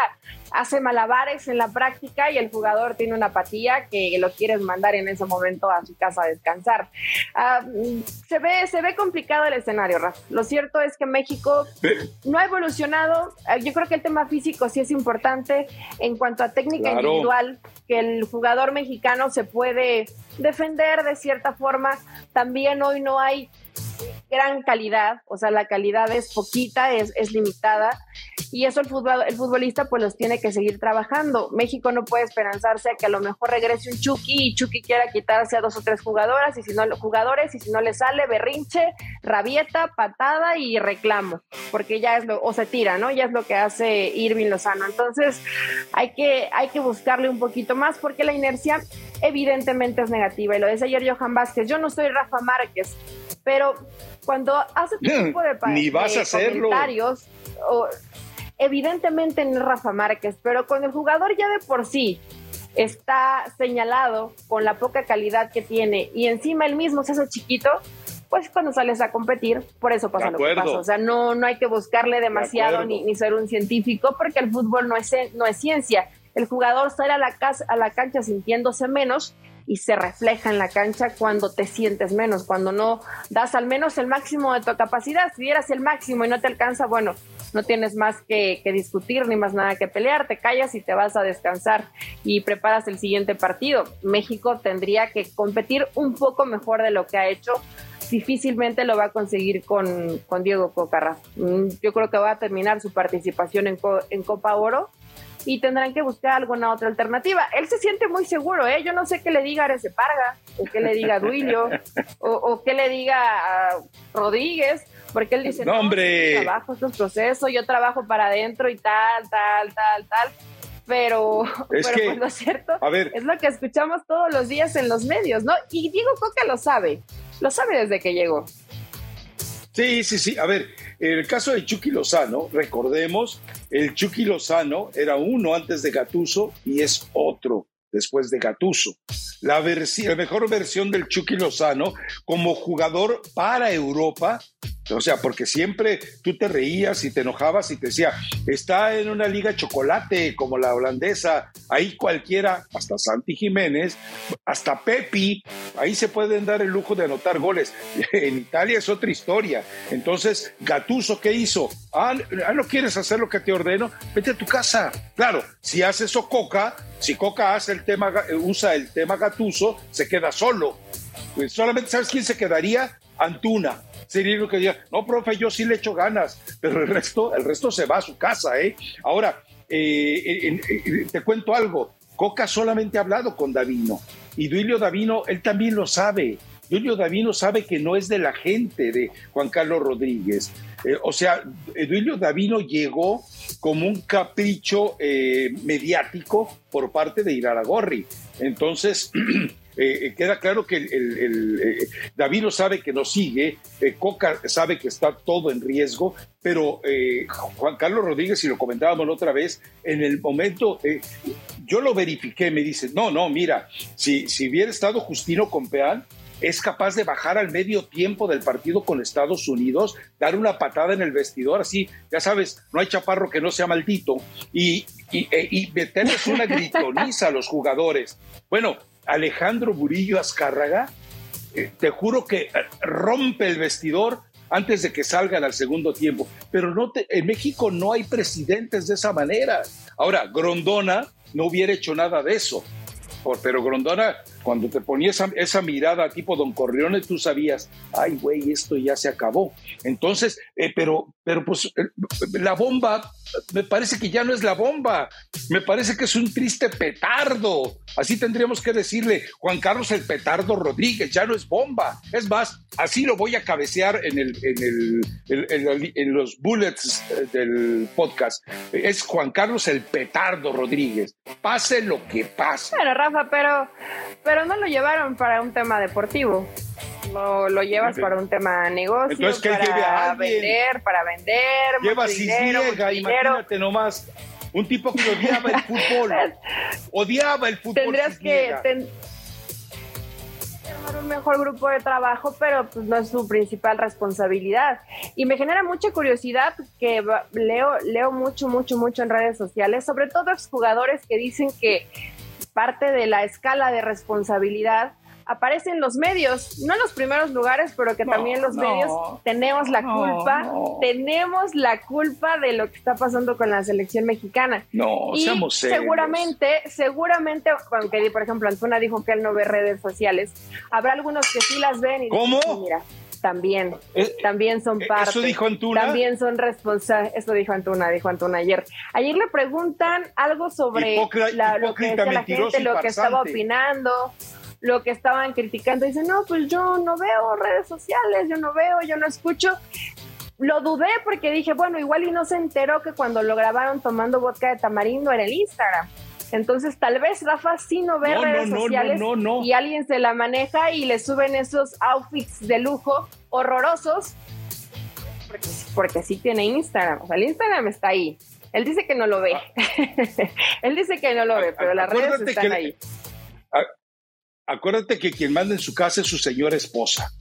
hace malabares en la práctica y el jugador tiene una apatía que lo quieres mandar en ese momento a su casa a descansar. Ah, se, ve, se ve complicado el escenario, Rafa. Lo cierto es que México no ha evolucionado. Ah, yo creo que el tema físico sí es importante en cuanto a técnica individual, que el jugador mexicano se puede defender de cierta forma. También hoy no hay gran calidad, o sea, la calidad es poquita, es, es limitada, y eso el, fútbol, el futbolista pues los tiene que seguir trabajando. México no puede esperanzarse a que a lo mejor regrese un Chucky y Chucky quiera quitarse a dos o tres jugadoras, y si no, jugadores, y si no le sale, berrinche, rabieta, patada y reclamo, porque ya es lo, o se tira, ¿no? Ya es lo que hace Irving Lozano. Entonces, hay que, hay que buscarle un poquito más, porque la inercia evidentemente es negativa, y lo decía ayer Johan Vázquez, yo no soy Rafa Márquez, pero cuando hace este tipo de, Ni vas a hacerlo. comentarios, evidentemente no es Rafa Márquez, pero con el jugador ya de por sí está señalado con la poca calidad que tiene y encima él mismo se hace chiquito, pues cuando sales a competir, por eso pasa lo que pasa. O sea, no, no hay que buscarle demasiado ni, ni, ser un científico porque el fútbol no es, no es ciencia. El jugador sale a la, casa, a la cancha sintiéndose menos y se refleja en la cancha cuando te sientes menos, cuando no das al menos el máximo de tu capacidad. Si dieras el máximo y no te alcanza, bueno, no tienes más que, discutir ni más nada que pelear, te callas y te vas a descansar y preparas el siguiente partido. México tendría que competir un poco mejor de lo que ha hecho difícilmente lo va a conseguir con, Diego Cocarra. Mm, yo creo que va a terminar su participación en, en Copa Oro y tendrán que buscar alguna otra alternativa. Él se siente muy seguro, ¿eh? Yo no sé qué le diga a Arece Parga, o qué le diga a Duilio, o, qué le diga a Rodríguez, porque él dice, no, hombre, trabajo estos procesos, yo trabajo para adentro y tal, tal, tal, tal. Pero, es pero que, pues lo cierto a ver, es lo que escuchamos todos los días en los medios, ¿no? Y Diego Coca lo sabe, lo sabe desde que llegó. Sí, sí, sí. A ver, en el caso de Chucky Lozano, recordemos, el Chucky Lozano era uno antes de Gatuso y es otro después de Gatuso. La, la mejor versión del Chucky Lozano como jugador para Europa o sea, porque siempre tú te reías y te enojabas y te decía, está en una liga chocolate como la holandesa, ahí cualquiera, hasta Santi Jiménez, hasta Pepi, ahí se pueden dar el lujo de anotar goles. En Italia es otra historia. Entonces, Gatuso, ¿qué hizo? Ah, ah ¿no quieres hacer lo que te ordeno? Vete a tu casa. Claro, si hace eso Coca, si Coca hace el tema, usa el tema Gatuso, se queda solo. Pues solamente, ¿sabes quién se quedaría? Antuna sería lo que diga, no, profe, yo sí le echo ganas, pero el resto, el resto se va a su casa, ¿eh? Ahora, eh, te cuento algo, Coca solamente ha hablado con Davino y Duilio Davino, él también lo sabe. Duilio Davino sabe que no es de la gente de Juan Carlos Rodríguez. Eh, o sea, Duilio Davino llegó como un capricho eh, mediático por parte de Iraragorri. Entonces, Eh, eh, queda claro que el, eh, David lo sabe que nos sigue, Coca sabe que está todo en riesgo, pero Juan Carlos Rodríguez, y lo comentábamos la otra vez, en el momento, yo lo verifiqué, me dice, no, no, mira, si, si hubiera estado Justino Compeán, es capaz de bajar al medio tiempo del partido con Estados Unidos, dar una patada en el vestidor, así, ya sabes, no hay chaparro que no sea maldito, y, y, y meterles una gritoniza a los jugadores. Bueno, Alejandro Burillo Azcárraga, eh, te juro que eh, rompe el vestidor antes de que salgan al segundo tiempo. Pero no en México no hay presidentes de esa manera. Ahora, Grondona no hubiera hecho nada de eso. pero Grondona cuando te ponía esa, mirada tipo Don Corleone, tú sabías, ay, güey, esto ya se acabó. Entonces, eh, pero, pero pues eh, la bomba, me parece que ya no es la bomba, me parece que es un triste petardo. Así tendríamos que decirle, Juan Carlos el petardo Rodríguez, ya no es bomba. Es más, así lo voy a cabecear en, el, en, los bullets eh, del podcast. Es Juan Carlos el petardo Rodríguez. Pase lo que pase. Bueno, Rafa, pero no lo llevaron para un tema deportivo. Lo llevas para un tema negocio, Entonces, para vender, para vender. Lleva Cisniega, imagínate nomás. Un tipo que odiaba el fútbol. odiaba el fútbol. Tendrías que. un mejor grupo de trabajo, pero pues no es su principal responsabilidad. Y me genera mucha curiosidad que leo, leo mucho, mucho, mucho en redes sociales, sobre todo exjugadores que dicen que parte de la escala de responsabilidad aparecen los medios, no en los primeros lugares, pero que también los medios tenemos la culpa, tenemos la culpa de lo que está pasando con la selección mexicana. No, y seamos seguramente, seguramente, aunque por ejemplo Antuna dijo que él no ve redes sociales, habrá algunos que sí las ven y ¿Cómo? mira, también, eh, también son parte. ¿Eso dijo Antuna? También son responsables. Eso dijo Antuna, dijo Antuna ayer. Ayer le preguntan algo sobre la, lo que la gente, lo que estaba opinando lo que estaban criticando. Dicen, no, pues yo no veo redes sociales, yo no veo, yo no escucho. Lo dudé porque dije, bueno, igual y no se enteró que cuando lo grabaron tomando vodka de tamarindo en el Instagram. Entonces, tal vez Rafa sí no ve redes sociales y alguien se la maneja y le suben esos outfits de lujo horrorosos porque, porque sí tiene Instagram. O sea, el Instagram está ahí. Él dice que no lo ve. Él dice que no lo ve, pero las redes están ahí acuérdate que quien manda en su casa es su señora esposa.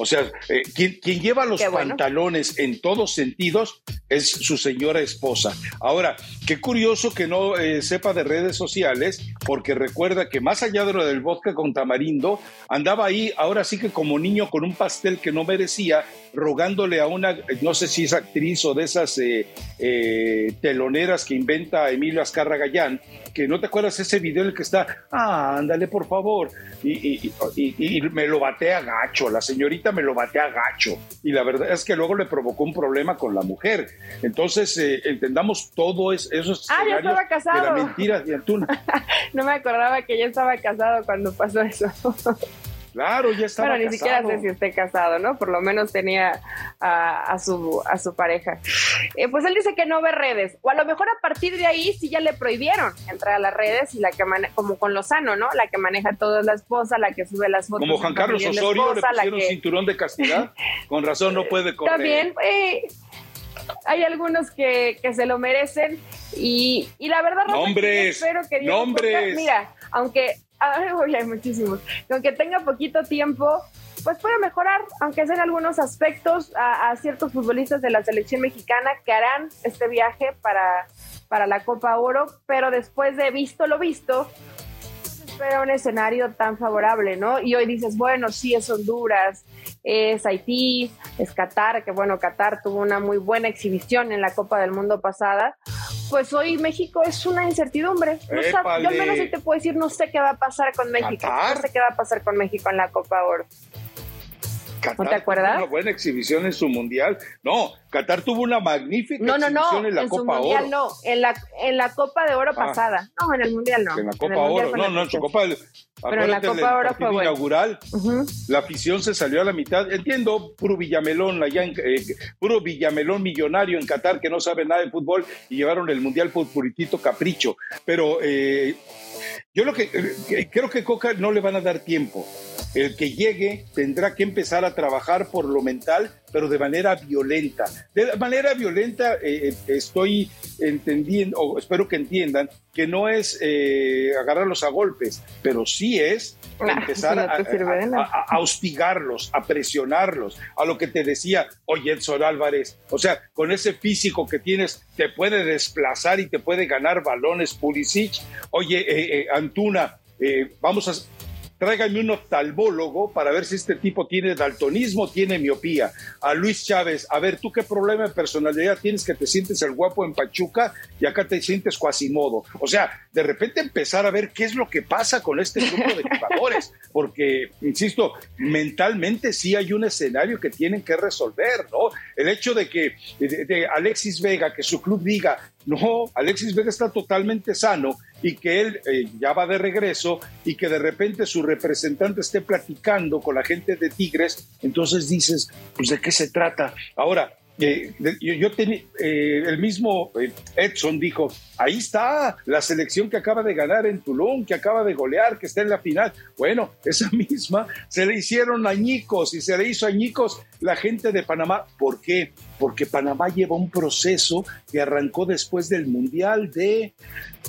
O sea, eh, quien, lleva los pantalones en todos sentidos es su señora esposa. Ahora, qué curioso que no eh, sepa de redes sociales, porque recuerda que más allá de lo del vodka con tamarindo, andaba ahí, ahora sí que como niño con un pastel que no merecía, rogándole a una, no sé si es actriz o de esas eh, teloneras que inventa Emilio Azcarra Gallán, que no te acuerdas ese video en el que está, ah, ándale por favor, y, y me lo batea gacho, la señorita me lo a gacho. Y la verdad es que luego le provocó un problema con la mujer. Entonces, eh, entendamos todo es, esos ah, ya estaba casado. de la mentira de Antuna. no me acordaba que ya estaba casado cuando pasó eso. Claro, ya estaba Bueno, ni siquiera sé si esté casado, ¿no? Por lo menos tenía a, su, a su pareja. Eh, pues él dice que no ve redes, o a lo mejor a partir de ahí sí ya le prohibieron entrar a las redes y la que maneja, como con Lozano, ¿no? La que maneja todo es la esposa, la que sube las fotos. Como Juan Carlos Osorio, le pusieron cinturón de castidad, con razón no puede correr. También, eh, hay algunos que, que, se lo merecen y, y la verdad nombres, espero que nombres. mira, aunque hay muchísimos. aunque tenga poquito tiempo, pues puede mejorar, aunque sea en algunos aspectos, a, ciertos futbolistas de la selección mexicana que harán este viaje para, para la Copa Oro, pero después de visto lo visto, espera un escenario tan favorable, ¿no? Y hoy dices, bueno, sí es Honduras, es Haití, es Qatar, que bueno, Qatar tuvo una muy buena exhibición en la Copa del Mundo pasada, pues hoy México es una incertidumbre. yo al menos te puedo decir, no sé qué va a pasar con México. No sé qué va a pasar con México en la Copa Oro. ¿No te acuerdas? Tuvo una buena exhibición en su mundial. No, Qatar tuvo una magnífica no, no, no, en la Copa su mundial, No, en la, en la Copa de Oro ah. pasada. No, en el mundial no. En la Copa Oro, no, no, en su Copa. Pero en la Copa Oro fue inaugural, la afición se salió a la mitad. Entiendo, puro Villamelón, allá en, eh, puro Villamelón millonario en Qatar que no sabe nada de fútbol y llevaron el mundial por puritito capricho. Pero eh, yo lo que eh, creo que Coca no le van a dar tiempo. El que llegue tendrá que empezar a trabajar por lo mental, pero de manera violenta. De manera violenta eh, eh, estoy entendiendo, o espero que entiendan, que no es eh, agarrarlos a golpes, pero sí es ah, empezar a, hostigarlos, a presionarlos, a lo que te decía, oye Edson Álvarez, o sea, con ese físico que tienes, te puede desplazar y te puede ganar balones Pulisic. Oye, Antuna, vamos a tráigame un oftalmólogo para ver si este tipo tiene daltonismo, tiene miopía. A Luis Chávez, a ver, ¿tú qué problema de personalidad tienes que te sientes el guapo en Pachuca y acá te sientes cuasimodo? O sea, de repente empezar a ver qué es lo que pasa con este grupo de jugadores, porque, insisto, mentalmente sí hay un escenario que tienen que resolver, ¿no? El hecho de que de Alexis Vega, que su club diga, no, Alexis Vega está totalmente sano y que él eh, ya va de regreso y que de repente su representante esté platicando con la gente de Tigres, entonces dices, pues de qué se trata. Ahora, eh, yo, tenía, eh, el mismo Edson dijo, ahí está la selección que acaba de ganar en Tulum, que acaba de golear, que está en la final. Bueno, esa misma se le hicieron añicos y se le hizo añicos la gente de Panamá. ¿Por qué? Porque Panamá lleva un proceso que arrancó después del Mundial de,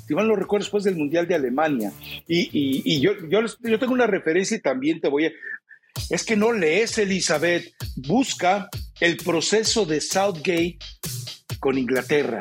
si mal no recuerdo, después del Mundial de Alemania. Y, yo, yo, yo tengo una referencia y también te voy a... Es que no lees, Elizabeth. Busca el proceso de Southgate con Inglaterra.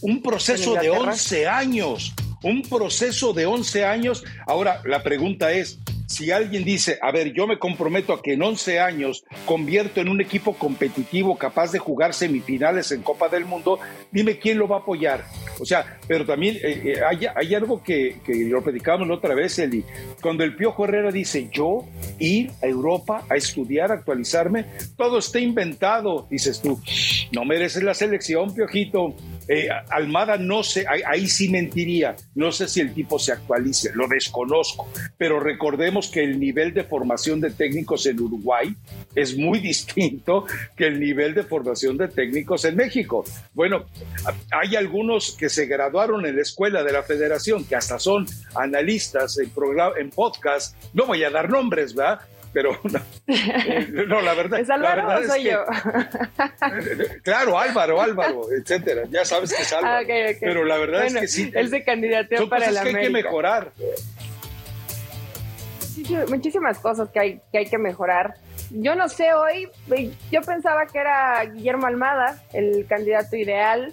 Un proceso de 11 años. Un proceso de 11 años. Ahora, la pregunta es, si alguien dice, a ver, yo me comprometo a que en 11 años convierto en un equipo competitivo capaz de jugar semifinales en Copa del Mundo, dime quién lo va a apoyar. O sea, pero también eh, eh, hay, algo que, lo predicamos la otra vez, Eli. Cuando el Piojo Herrera dice, yo ir a Europa a estudiar, actualizarme, todo está inventado, dices tú, no mereces la selección, Piojito. Eh, Almada no sé, ahí, sí mentiría. No sé si el tipo se actualice, lo desconozco. Pero recordemos que el nivel de formación de técnicos en Uruguay es muy distinto que el nivel de formación de técnicos en México. Bueno, hay algunos que se graduaron en la escuela de la federación, que hasta son analistas en, en podcast. No voy a dar nombres, ¿verdad? Pero no, la verdad. ¿Es Álvaro o soy yo? claro, Álvaro, Álvaro, etcétera. Ya sabes que es Álvaro. Ah, pero la verdad es que sí. Él se candidateó para el América. que hay que mejorar. muchísimas cosas que hay, que hay que mejorar. Yo no sé hoy, yo pensaba que era Guillermo Almada, el candidato ideal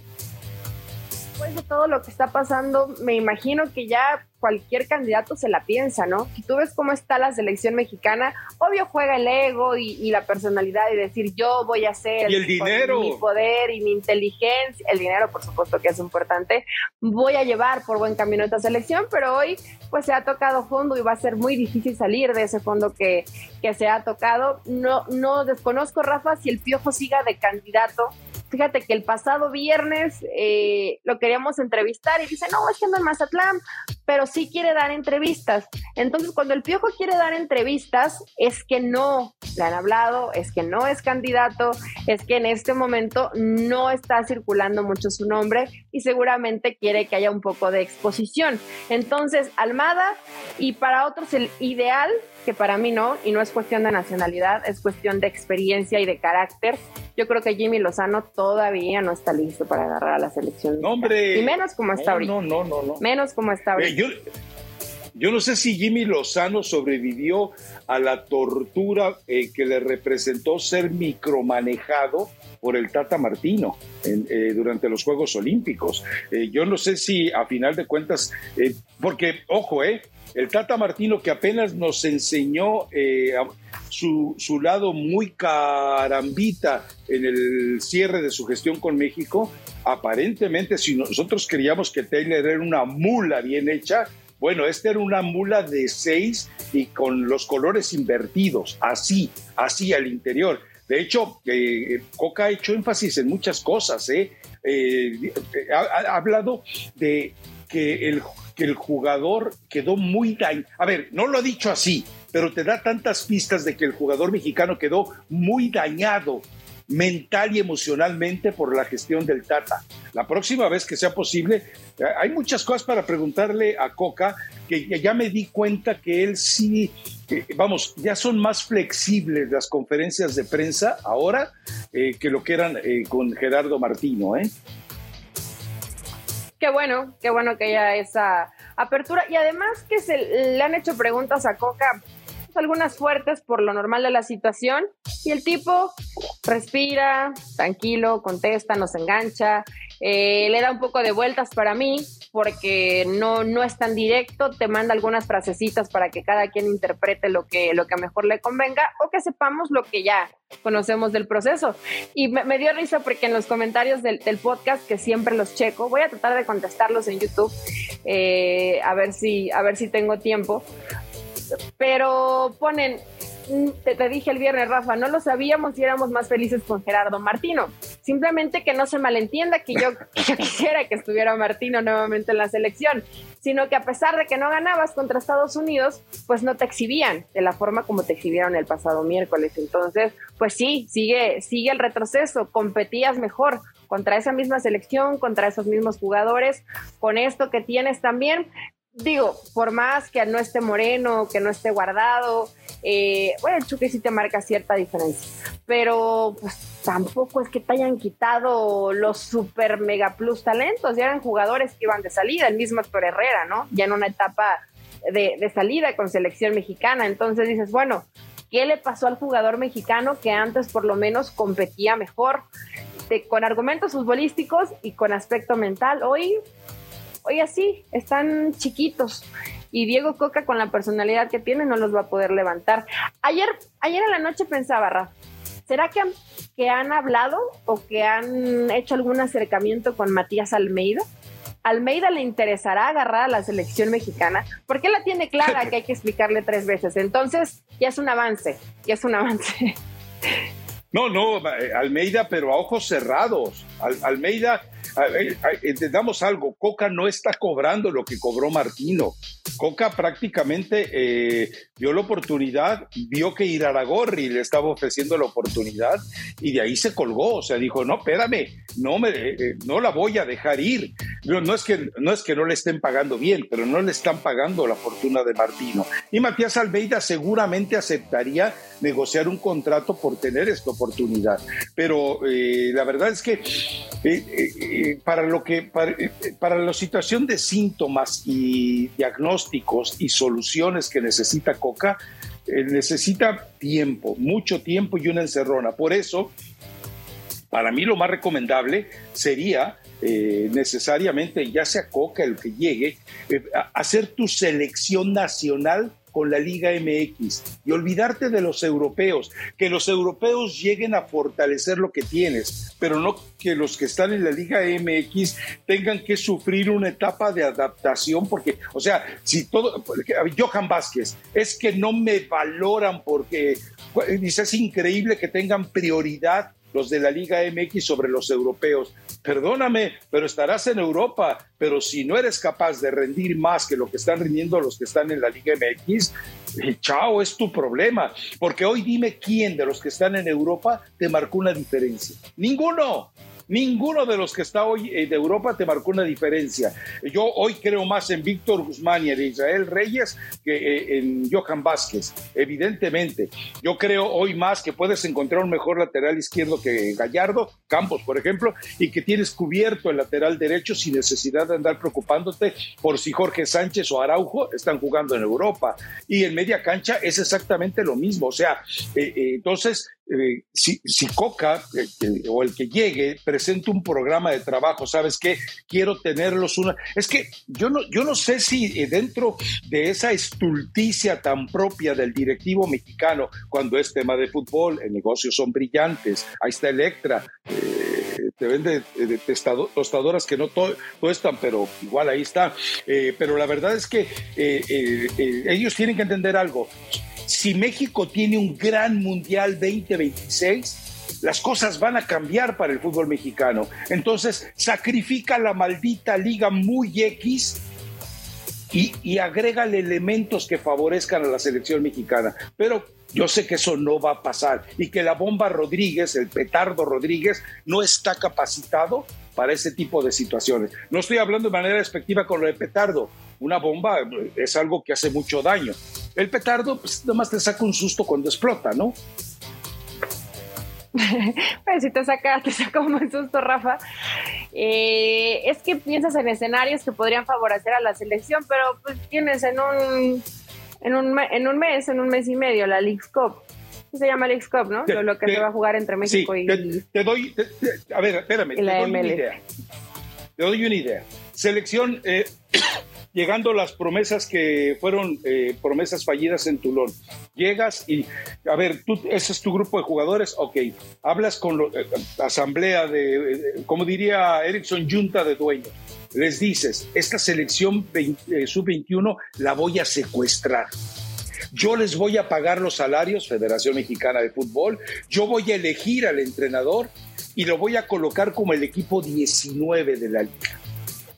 después de todo lo que está pasando, me imagino que ya cualquier candidato se la piensa, ¿no? Si tú ves cómo está la selección mexicana, obvio juega el ego y, la personalidad y decir yo voy a hacer y el dinero, mi poder y mi inteligencia, el dinero por supuesto que es importante, voy a llevar por buen camino esta selección, pero hoy pues se ha tocado fondo y va a ser muy difícil salir de ese fondo que, que se ha tocado. No, no desconozco, Rafa, si el Piojo siga de candidato Fíjate que el pasado viernes eh, lo queríamos entrevistar y dice, no, es que ando en Mazatlán, pero sí quiere dar entrevistas. Entonces, cuando el Piojo quiere dar entrevistas, es que no le han hablado, es que no es candidato, es que en este momento no está circulando mucho su nombre y seguramente quiere que haya un poco de exposición. Entonces, Almada, y para otros el ideal que para mí no, y no es cuestión de nacionalidad, es cuestión de experiencia y de carácter. Yo creo que Jimmy Lozano todavía no está listo para agarrar a la selección. No, hombre. Y menos como está ahorita. No, no, no, no. Menos como está ahorita. yo, no sé si Jimmy Lozano sobrevivió a la tortura eh, que le representó ser micromanejado por el Tata Martino eh, durante los Juegos Olímpicos. Eh, yo no sé si a final de cuentas, porque, ojo, eh, el Tata Martino que apenas nos enseñó eh, su, su, lado muy carambita en el cierre de su gestión con México, aparentemente si nosotros creíamos que Taylor era una mula bien hecha, bueno, esta era una mula de seis y con los colores invertidos, así, así al interior. De hecho, eh, Coca ha hecho énfasis en muchas cosas. ¿eh? ha, hablado de que el que el jugador quedó muy dañado. A ver, no lo ha dicho así, pero te da tantas pistas de que el jugador mexicano quedó muy dañado mental y emocionalmente por la gestión del Tata. La próxima vez que sea posible, eh, hay muchas cosas para preguntarle a Coca, que ya me di cuenta que él sí, vamos, ya son más flexibles las conferencias de prensa ahora eh, que lo que eran eh, con Gerardo Martino, ¿eh? Qué bueno, qué bueno que haya esa apertura. Y además que se le han hecho preguntas a Coca, algunas fuertes por lo normal de la situación, y el tipo respira, tranquilo, contesta, nos engancha, eh, le da un poco de vueltas para mí, porque no, no es tan directo, te manda algunas frasecitas para que cada quien interprete lo que, lo que mejor le convenga o que sepamos lo que ya conocemos del proceso. Y me, dio risa porque en los comentarios del, podcast, que siempre los checo, voy a tratar de contestarlos en YouTube, eh, a, ver si, a ver si tengo tiempo, pero ponen, Mm, te, dije el viernes, Rafa, no lo sabíamos y éramos más felices con Gerardo Martino. Simplemente que no se malentienda que yo, quisiera que estuviera Martino nuevamente en la selección, sino que a pesar de que no ganabas contra Estados Unidos, pues no te exhibían de la forma como te exhibieron el pasado miércoles. Entonces, pues sí, sigue, sigue el retroceso, competías mejor contra esa misma selección, contra esos mismos jugadores, con esto que tienes también, digo, por más que no esté moreno, que no esté guardado, eh, bueno, el Chucky sí te marca cierta diferencia, pero pues tampoco es que te hayan quitado los super mega plus talentos, ya eran jugadores que iban de salida, el mismo Héctor Herrera, ¿no? Ya en una etapa de, de salida con selección mexicana, entonces dices, bueno, ¿Qué le pasó al jugador mexicano que antes por lo menos competía mejor? con argumentos futbolísticos y con aspecto mental. Hoy, hoy así, están chiquitos y Diego Coca con la personalidad que tiene no los va a poder levantar. Ayer, ayer en la noche pensaba, Rafa, ¿será que han, que han hablado o que han hecho algún acercamiento con Matías Almeida? Almeida le interesará agarrar a la selección mexicana, porque él la tiene clara que hay que explicarle tres veces. Entonces, ya es un avance, ya es un avance. No, no, eh, Almeida, pero a ojos cerrados. Almeida, entendamos algo, Coca no está cobrando lo que cobró Martino. Coca prácticamente eh, dio la oportunidad, vio que Iraragorri le estaba ofreciendo la oportunidad y de ahí se colgó. O sea, dijo, no, espérame, no, me, eh, no la voy a dejar ir. No, es que, no es que no le estén pagando bien, pero no le están pagando la fortuna de Martino. Y Matías Almeida seguramente aceptaría negociar un contrato por tener esta oportunidad. Pero eh, la verdad es que eh, para lo que para, para la situación de síntomas y y soluciones que necesita Coca, necesita tiempo, mucho tiempo y una encerrona. Por eso, para mí lo más recomendable sería eh, necesariamente, ya sea Coca el que llegue, eh, hacer tu selección nacional con la Liga MX y olvidarte de los europeos, que los europeos lleguen a fortalecer lo que tienes, pero no que los que están en la Liga MX tengan que sufrir una etapa de adaptación, porque, o sea, si todo, Johan Vázquez, es que no me valoran porque, dice, es increíble que tengan prioridad los de la Liga MX sobre los europeos. Perdóname, pero estarás en Europa, pero si no eres capaz de rendir más que lo que están rindiendo los que están en la Liga MX, eh, chao, es tu problema. Porque hoy dime quién de los que están en Europa te marcó una diferencia. Ninguno. Ninguno de los que está hoy de Europa te marcó una diferencia. Yo hoy creo más en Víctor Guzmán y en Israel Reyes que eh, en Johan Vázquez, evidentemente. Yo creo hoy más que puedes encontrar un mejor lateral izquierdo que Gallardo, Campos, por ejemplo, y que tienes cubierto el lateral derecho sin necesidad de andar preocupándote por si Jorge Sánchez o Araujo están jugando en Europa. Y en media cancha es exactamente lo mismo. O sea, eh, eh, entonces eh, si, Coca o el que llegue presenta un programa de trabajo, ¿sabes qué? Quiero tenerlos una... Es que yo no, yo no sé si eh, dentro de esa estulticia tan propia del directivo mexicano, cuando es tema de fútbol, en negocios son brillantes, ahí está Electra, eh, te vende tostadoras que no to están, pero igual ahí está. pero la verdad es que ellos tienen que entender algo si México tiene un gran Mundial 2026, las cosas van a cambiar para el fútbol mexicano. Entonces, sacrifica la maldita liga muy X y, y agrégale elementos que favorezcan a la selección mexicana. Pero yo sé que eso no va a pasar y que la bomba Rodríguez, el petardo Rodríguez, no está capacitado para ese tipo de situaciones. No estoy hablando de manera despectiva con lo de petardo. Una bomba es algo que hace mucho daño. El petardo, pues nomás te saca un susto cuando explota, ¿no? pues si te saca, te saca un susto, Rafa. Eh, es que piensas en escenarios que podrían favorecer a la selección, pero pues tienes en un, en un, en un mes, en un mes y medio, la League's Cup. Se llama League's Cup, ¿no? lo, que se va a jugar entre México y. Te, doy. a ver, espérame. te doy una idea. Te doy una idea. Selección. Eh, llegando las promesas que fueron eh, promesas fallidas en Tulón. Llegas y, a ver, tú, ese es tu grupo de jugadores, ok, hablas con la eh, asamblea de, como diría Erickson, junta de dueños. Les dices, esta selección eh, sub-21 la voy a secuestrar. Yo les voy a pagar los salarios, Federación Mexicana de Fútbol, yo voy a elegir al entrenador y lo voy a colocar como el equipo 19 de la liga.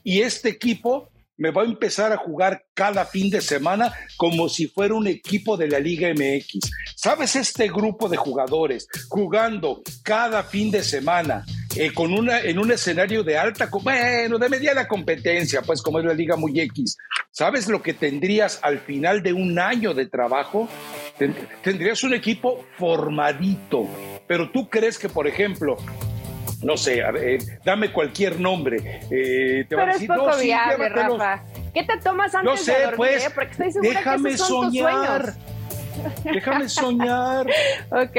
Y este equipo me va a empezar a jugar cada fin de semana como si fuera un equipo de la Liga MX. ¿Sabes este grupo de jugadores jugando cada fin de semana eh, con una, en un escenario de alta, bueno, de mediana competencia, pues como es la Liga Muy X? ¿Sabes lo que tendrías al final de un año de trabajo? Tendrías un equipo formadito. Pero tú crees que, por ejemplo, no sé, dame cualquier nombre. Eh, te Pero a decir, es poco viable, Rafa. ¿Qué te tomas antes no sé, de dormir? Pues, eh? Porque estoy segura déjame que esos son soñar. Tus sueños. Déjame soñar. ok,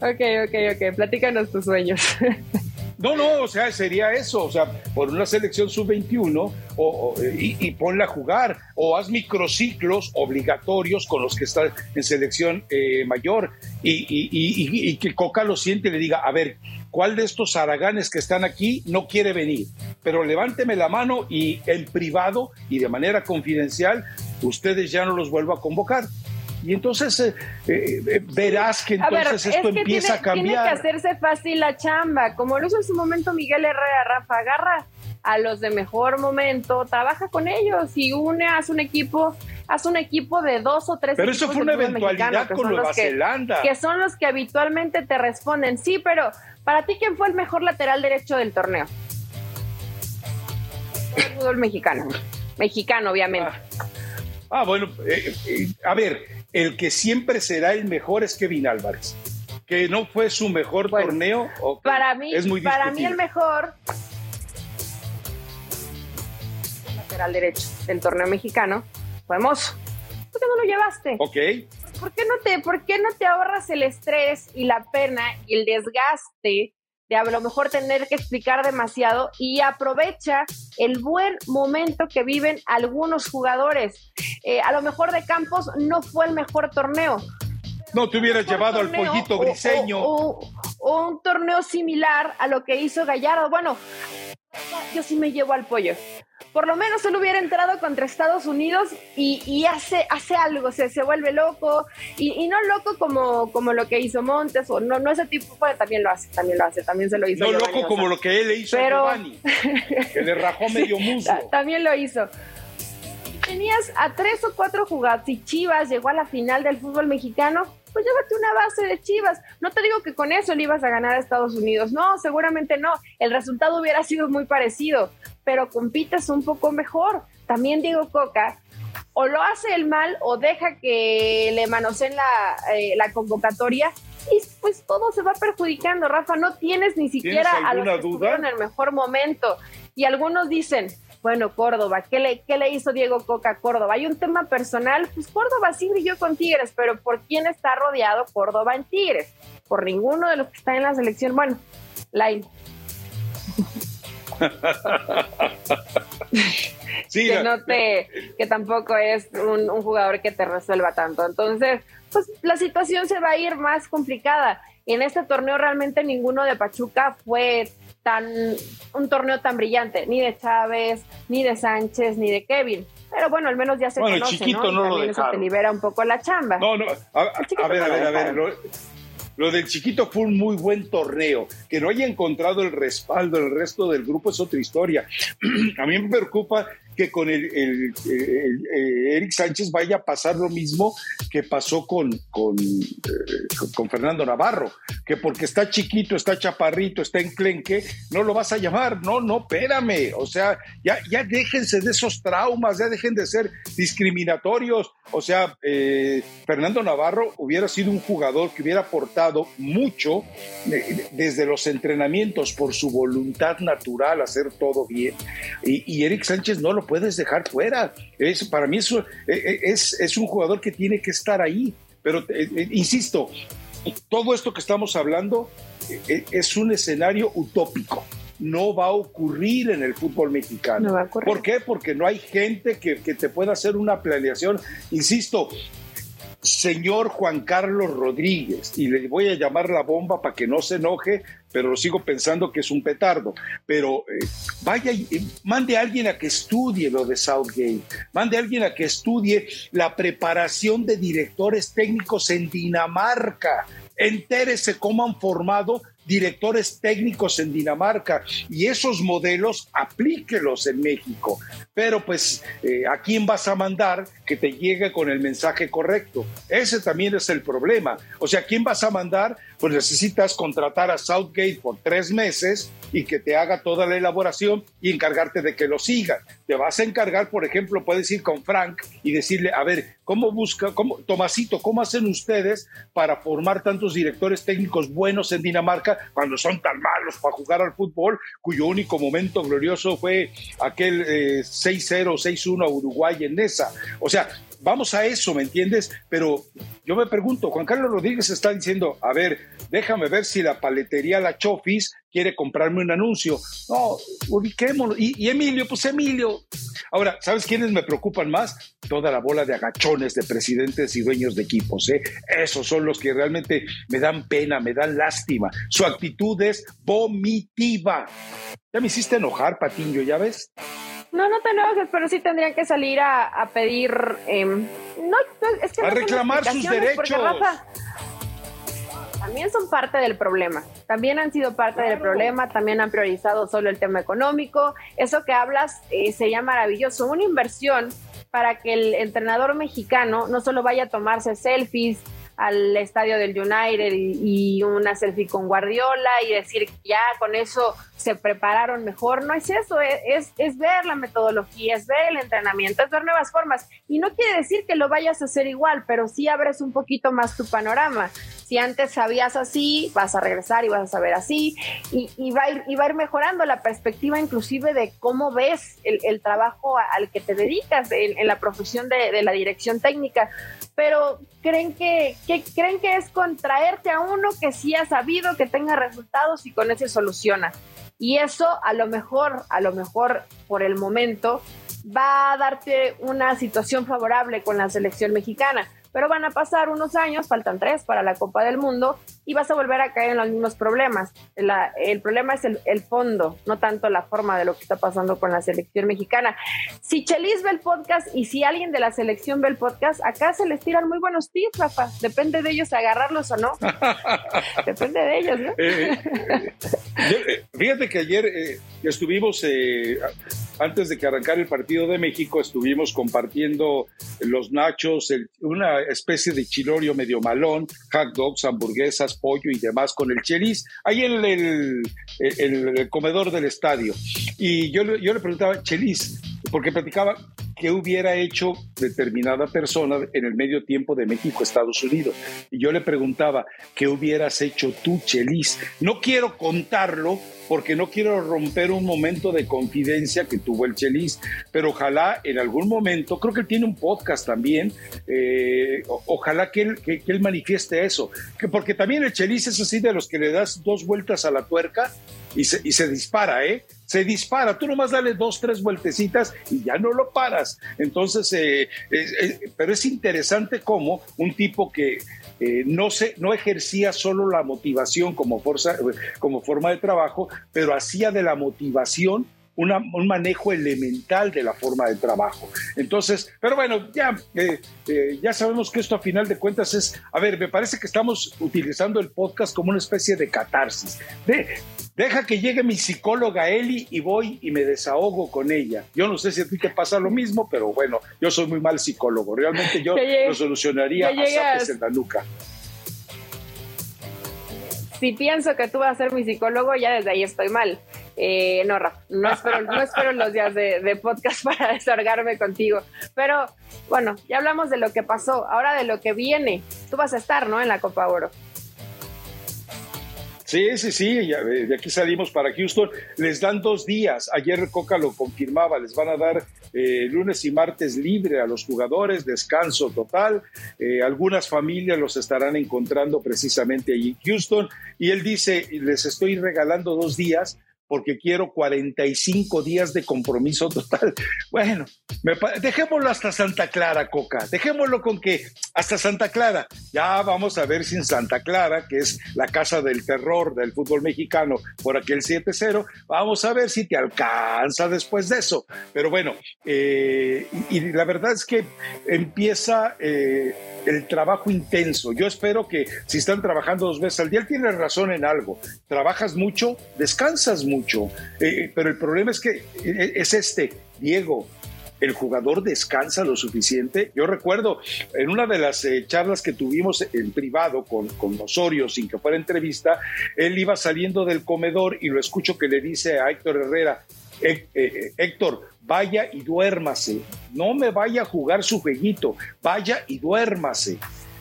ok, ok, ok. Platícanos tus sueños. No, no, o sea, sería eso, o sea, por una selección sub-21 o, y, ponla a jugar, o haz microciclos obligatorios con los que están en selección eh, mayor y, y, que Coca lo siente y le diga, a ver, ¿cuál de estos araganes que están aquí no quiere venir? Pero levánteme la mano y en privado y de manera confidencial, ustedes ya no los vuelvo a convocar y entonces eh, eh, eh, verás que entonces esto empieza a cambiar. Tiene que hacerse fácil la chamba, como lo hizo en su momento Miguel Herrera, Rafa, agarra a los de mejor momento, trabaja con ellos y une, haz un equipo, haz un equipo de dos o tres. Pero eso fue una eventualidad con Nueva Zelanda. Que son los que habitualmente te responden. Sí, pero para ti, ¿quién fue el mejor lateral derecho del torneo? El fútbol mexicano. Mexicano, obviamente. Ah, ah bueno, a ver, el que siempre será el mejor es Kevin Álvarez, que no fue su mejor torneo. Para mí, es muy para mí el mejor lateral derecho del torneo mexicano fue Mozo. ¿Por qué no lo llevaste? Ok. ¿Por qué no te, por qué no te ahorras el estrés y la pena y el desgaste de a lo mejor tener que explicar demasiado y aprovecha el buen momento que viven algunos jugadores. Eh, a lo mejor de Campos no fue el mejor torneo. No te hubieras llevado al pollito briseño. O, un torneo similar a lo que hizo Gallardo. Bueno, yo sí me llevo al pollo por lo menos él hubiera entrado contra Estados Unidos y, hace, hace algo, se, se vuelve loco y, no loco como, como lo que hizo Montes o no, no ese tipo, pues, también lo hace, también lo hace, también se lo hizo. No loco como lo que él le hizo a Giovanni, que le rajó medio muslo. También lo hizo. Tenías a tres o cuatro jugadores y Chivas llegó a la final del fútbol mexicano, pues llévate una base de Chivas. No te digo que con eso le ibas a ganar a Estados Unidos, no, seguramente no. El resultado hubiera sido muy parecido, pero compites un poco mejor. También Diego Coca o lo hace el mal o deja que le manoseen la, eh, la convocatoria y pues todo se va perjudicando, Rafa, no tienes ni siquiera a los que en el mejor momento. Y algunos dicen, bueno, Córdoba, ¿qué le, ¿qué le hizo Diego Coca a Córdoba? Hay un tema personal, pues Córdoba sí brilló con Tigres, pero ¿por quién está rodeado Córdoba en Tigres? Por ninguno de los que están en la selección. Bueno, Line. sí, que no te, que tampoco es un, un, jugador que te resuelva tanto. Entonces, pues la situación se va a ir más complicada. En este torneo realmente ninguno de Pachuca fue tan un torneo tan brillante, ni de Chávez, ni de Sánchez, ni de Kevin. Pero bueno, al menos ya se bueno, conoce, chiquito ¿no? lo eso te libera un poco la chamba. No, no, a, ver, a ver, a ver, lo, del chiquito fue un muy buen torneo. Que no haya encontrado el respaldo del resto del grupo es otra historia. a mí me preocupa que con el, Eric Sánchez vaya a pasar lo mismo que pasó con, eh, con, Fernando Navarro, que porque está chiquito, está chaparrito, está enclenque, no lo vas a llamar. No, no, espérame. O sea, ya, ya déjense de esos traumas, ya dejen de ser discriminatorios. O sea, eh, Fernando Navarro hubiera sido un jugador que hubiera aportado mucho eh, desde los entrenamientos por su voluntad natural hacer todo bien. Y, y Eric Sánchez no lo puedes dejar fuera. Es, para mí eso, e, e, es, es un jugador que tiene que estar ahí. Pero, eh, eh, insisto, todo esto que estamos hablando eh, es un escenario utópico. No va a ocurrir en el fútbol mexicano. ¿Por qué? Porque no hay gente que, que te pueda hacer una planeación. Insisto, señor Juan Carlos Rodríguez, y le voy a llamar la bomba para que no se enoje, pero lo sigo pensando que es un petardo. Pero eh, vaya, mande a alguien a que estudie lo de Southgate, mande a alguien a que estudie la preparación de directores técnicos en Dinamarca. Entérese cómo han formado directores técnicos en Dinamarca y esos modelos aplíquelos en México. Pero pues, eh, ¿a quién vas a mandar que te llegue con el mensaje correcto? Ese también es el problema. O sea, ¿a quién vas a mandar? Pues necesitas contratar a Southgate por tres meses y que te haga toda la elaboración y encargarte de que lo siga. Te vas a encargar, por ejemplo, puedes ir con Frank y decirle, a ver, ¿cómo busca, cómo, Tomasito, cómo hacen ustedes para formar tantos directores técnicos buenos en Dinamarca cuando son tan malos para jugar al fútbol, cuyo único momento glorioso fue aquel 6-0, eh, 6-1 a Uruguay en esa. O sea, vamos a eso, ¿me entiendes? Pero yo me pregunto, Juan Carlos Rodríguez está diciendo, a ver, déjame ver si la paletería La Chofis quiere comprarme un anuncio. No, ubiquémoslo. Y, Emilio, pues Emilio. Ahora, ¿sabes quiénes me preocupan más? Toda la bola de agachones de presidentes y dueños de equipos. ¿eh? Esos son los que realmente me dan pena, me dan lástima. Su actitud es vomitiva. Ya me hiciste enojar, Patiño, ¿ya ves? No, no te enojes, pero sí tendrían que salir a, pedir. Em, no, es que a reclamar sus derechos. también son parte del problema. También han sido parte del problema. También han priorizado solo el tema económico. Eso que hablas eh, sería maravilloso. Una inversión para que el entrenador mexicano no solo vaya a tomarse selfies al estadio del United y, una selfie con Guardiola y decir que ya con eso se prepararon mejor. No es eso, es, es, ver la metodología, es ver el entrenamiento, es ver nuevas formas. Y no quiere decir que lo vayas a hacer igual, pero sí abres un poquito más tu panorama. Si antes sabías así, vas a regresar y vas a saber así, y, va, a ir, y va a ir mejorando la perspectiva inclusive de cómo ves el, trabajo al que te dedicas en, la profesión de, de la dirección técnica pero creen que, creen que es contraerte a uno que sí ha sabido que tenga resultados y con ese soluciona. Y eso a lo mejor, a lo mejor por el momento, va a darte una situación favorable con la selección mexicana pero van a pasar unos años, faltan tres para la Copa del Mundo, y vas a volver a caer en los mismos problemas. el problema es el, fondo, no tanto la forma de lo que está pasando con la selección mexicana. Si Chelis ve el podcast y si alguien de la selección ve el podcast, acá se les tiran muy buenos tips, Rafa. Depende de ellos agarrarlos o no. Depende de ellos, ¿no? Eh, eh, eh, fíjate que ayer estuvimos antes de que arrancara el partido de México, estuvimos compartiendo los nachos, una especie de chilorio medio malón, hot dogs, hamburguesas, pollo y demás con el chelis, ahí en el, el, comedor del estadio. Y yo, yo le preguntaba, chelis, porque platicaba qué hubiera hecho determinada persona en el medio tiempo de México, Estados Unidos. Y yo le preguntaba, ¿qué hubieras hecho tú, Chelis? No quiero contarlo porque no quiero romper un momento de confidencia que tuvo el Chelis, pero ojalá en algún momento, creo que él tiene un podcast también, eh, ojalá que él, que, él, manifieste eso, que porque también el Chelis es así de los que le das dos vueltas a la tuerca y se, y se dispara, ¿eh? Se dispara, tú nomás dale dos, tres vueltecitas y ya no lo paras. Entonces, eh, pero es interesante cómo un tipo que eh, no, se, no ejercía solo la motivación como, fuerza, como forma de trabajo, pero hacía de la motivación un manejo elemental de la forma de trabajo. Entonces, pero bueno, ya, eh, eh, ya sabemos que esto a final de cuentas es, a ver, me parece que estamos utilizando el podcast como una especie de catarsis. De, deja que llegue mi psicóloga Eli y voy y me desahogo con ella. Yo no sé si a ti te pasa lo mismo, pero bueno, yo soy muy mal psicólogo. Realmente yo lo solucionaría a en la nuca si pienso que tú vas a ser mi psicólogo, ya desde ahí estoy mal. Eh, no, Rafa, no espero, no espero los días de, podcast para desargarme contigo. Pero bueno, ya hablamos de lo que pasó, ahora de lo que viene. Tú vas a estar, ¿no? En la Copa Oro. Sí, sí, sí, de aquí salimos para Houston. Les dan dos días. Ayer Coca lo confirmaba, les van a dar eh, lunes y martes libre a los jugadores, descanso total. Eh, algunas familias los estarán encontrando precisamente allí en Houston. Y él dice, les estoy regalando dos días porque quiero 45 días de compromiso total. Bueno, dejémoslo hasta Santa Clara, Coca. Dejémoslo con que hasta Santa Clara. Ya vamos a ver si en Santa Clara, que es la casa del terror del fútbol mexicano por aquel 7-0, vamos a ver si te alcanza después de eso. Pero bueno, eh, y, la verdad es que empieza... Eh, el trabajo intenso. Yo espero que si están trabajando dos veces al día, tienes razón en algo. Trabajas mucho, descansas mucho. Eh, pero el problema es que eh, es este, Diego, el jugador descansa lo suficiente. Yo recuerdo en una de las eh, charlas que tuvimos en privado con, con Osorio, sin que fuera entrevista, él iba saliendo del comedor y lo escucho que le dice a Héctor Herrera, Héctor, vaya y duérmase, no me vaya a jugar su jueguito, vaya y duérmase.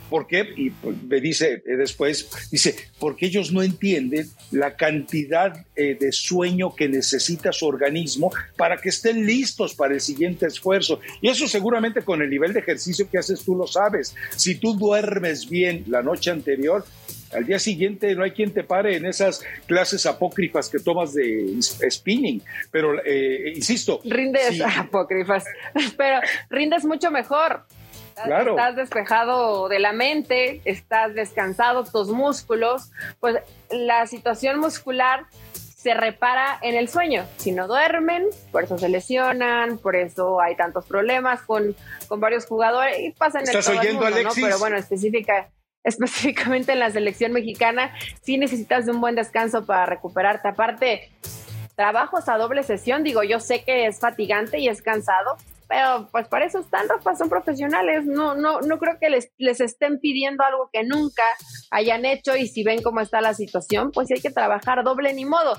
¿Por qué? Y pues, me dice eh, después, dice, porque ellos no entienden la cantidad eh, de sueño que necesita su organismo para que estén listos para el siguiente esfuerzo. Y eso seguramente con el nivel de ejercicio que haces tú lo sabes. Si tú duermes bien la noche anterior, al día siguiente no hay quien te pare en esas clases apócrifas que tomas de spinning. Pero, eh, insisto. Rindes apócrifas, pero rindes mucho mejor. Claro. Estás despejado de la mente, estás descansado tus músculos, pues la situación muscular se repara en el sueño. Si no duermen, por eso se lesionan, por eso hay tantos problemas con, con varios jugadores y pasan en el todo oyendo, el mundo, ¿no? Pero bueno, específica, específicamente en la selección mexicana, sí necesitas de un buen descanso para recuperarte. Aparte, trabajos a doble sesión, digo, yo sé que es fatigante y es cansado, pero pues para eso están, Rafa, son profesionales, no, no, no creo que les, les estén pidiendo algo que nunca hayan hecho y si ven cómo está la situación, pues hay que trabajar doble ni modo.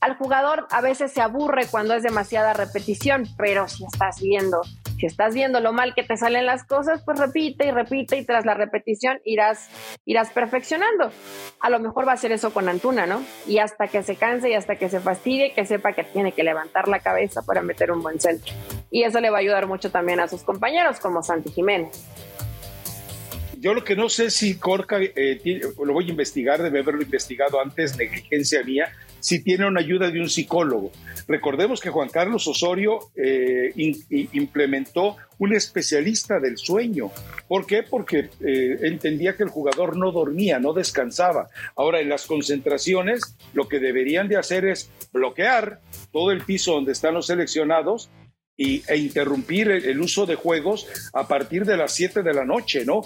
Al jugador a veces se aburre cuando es demasiada repetición, pero si estás viendo si estás viendo lo mal que te salen las cosas, pues repite y repite y tras la repetición irás, irás perfeccionando. A lo mejor va a ser eso con Antuna, ¿no? Y hasta que se canse y hasta que se fastidie, que sepa que tiene que levantar la cabeza para meter un buen centro. Y eso le va a ayudar mucho también a sus compañeros como Santi Jiménez. Yo lo que no sé si Corca, eh, lo voy a investigar, debe haberlo investigado antes, negligencia mía, si tiene una ayuda de un psicólogo. Recordemos que Juan Carlos Osorio eh, implementó un especialista del sueño. ¿Por qué? Porque eh, entendía que el jugador no dormía, no descansaba. Ahora, en las concentraciones, lo que deberían de hacer es bloquear todo el piso donde están los seleccionados y, e interrumpir el, uso de juegos a partir de las 7 de la noche, ¿no?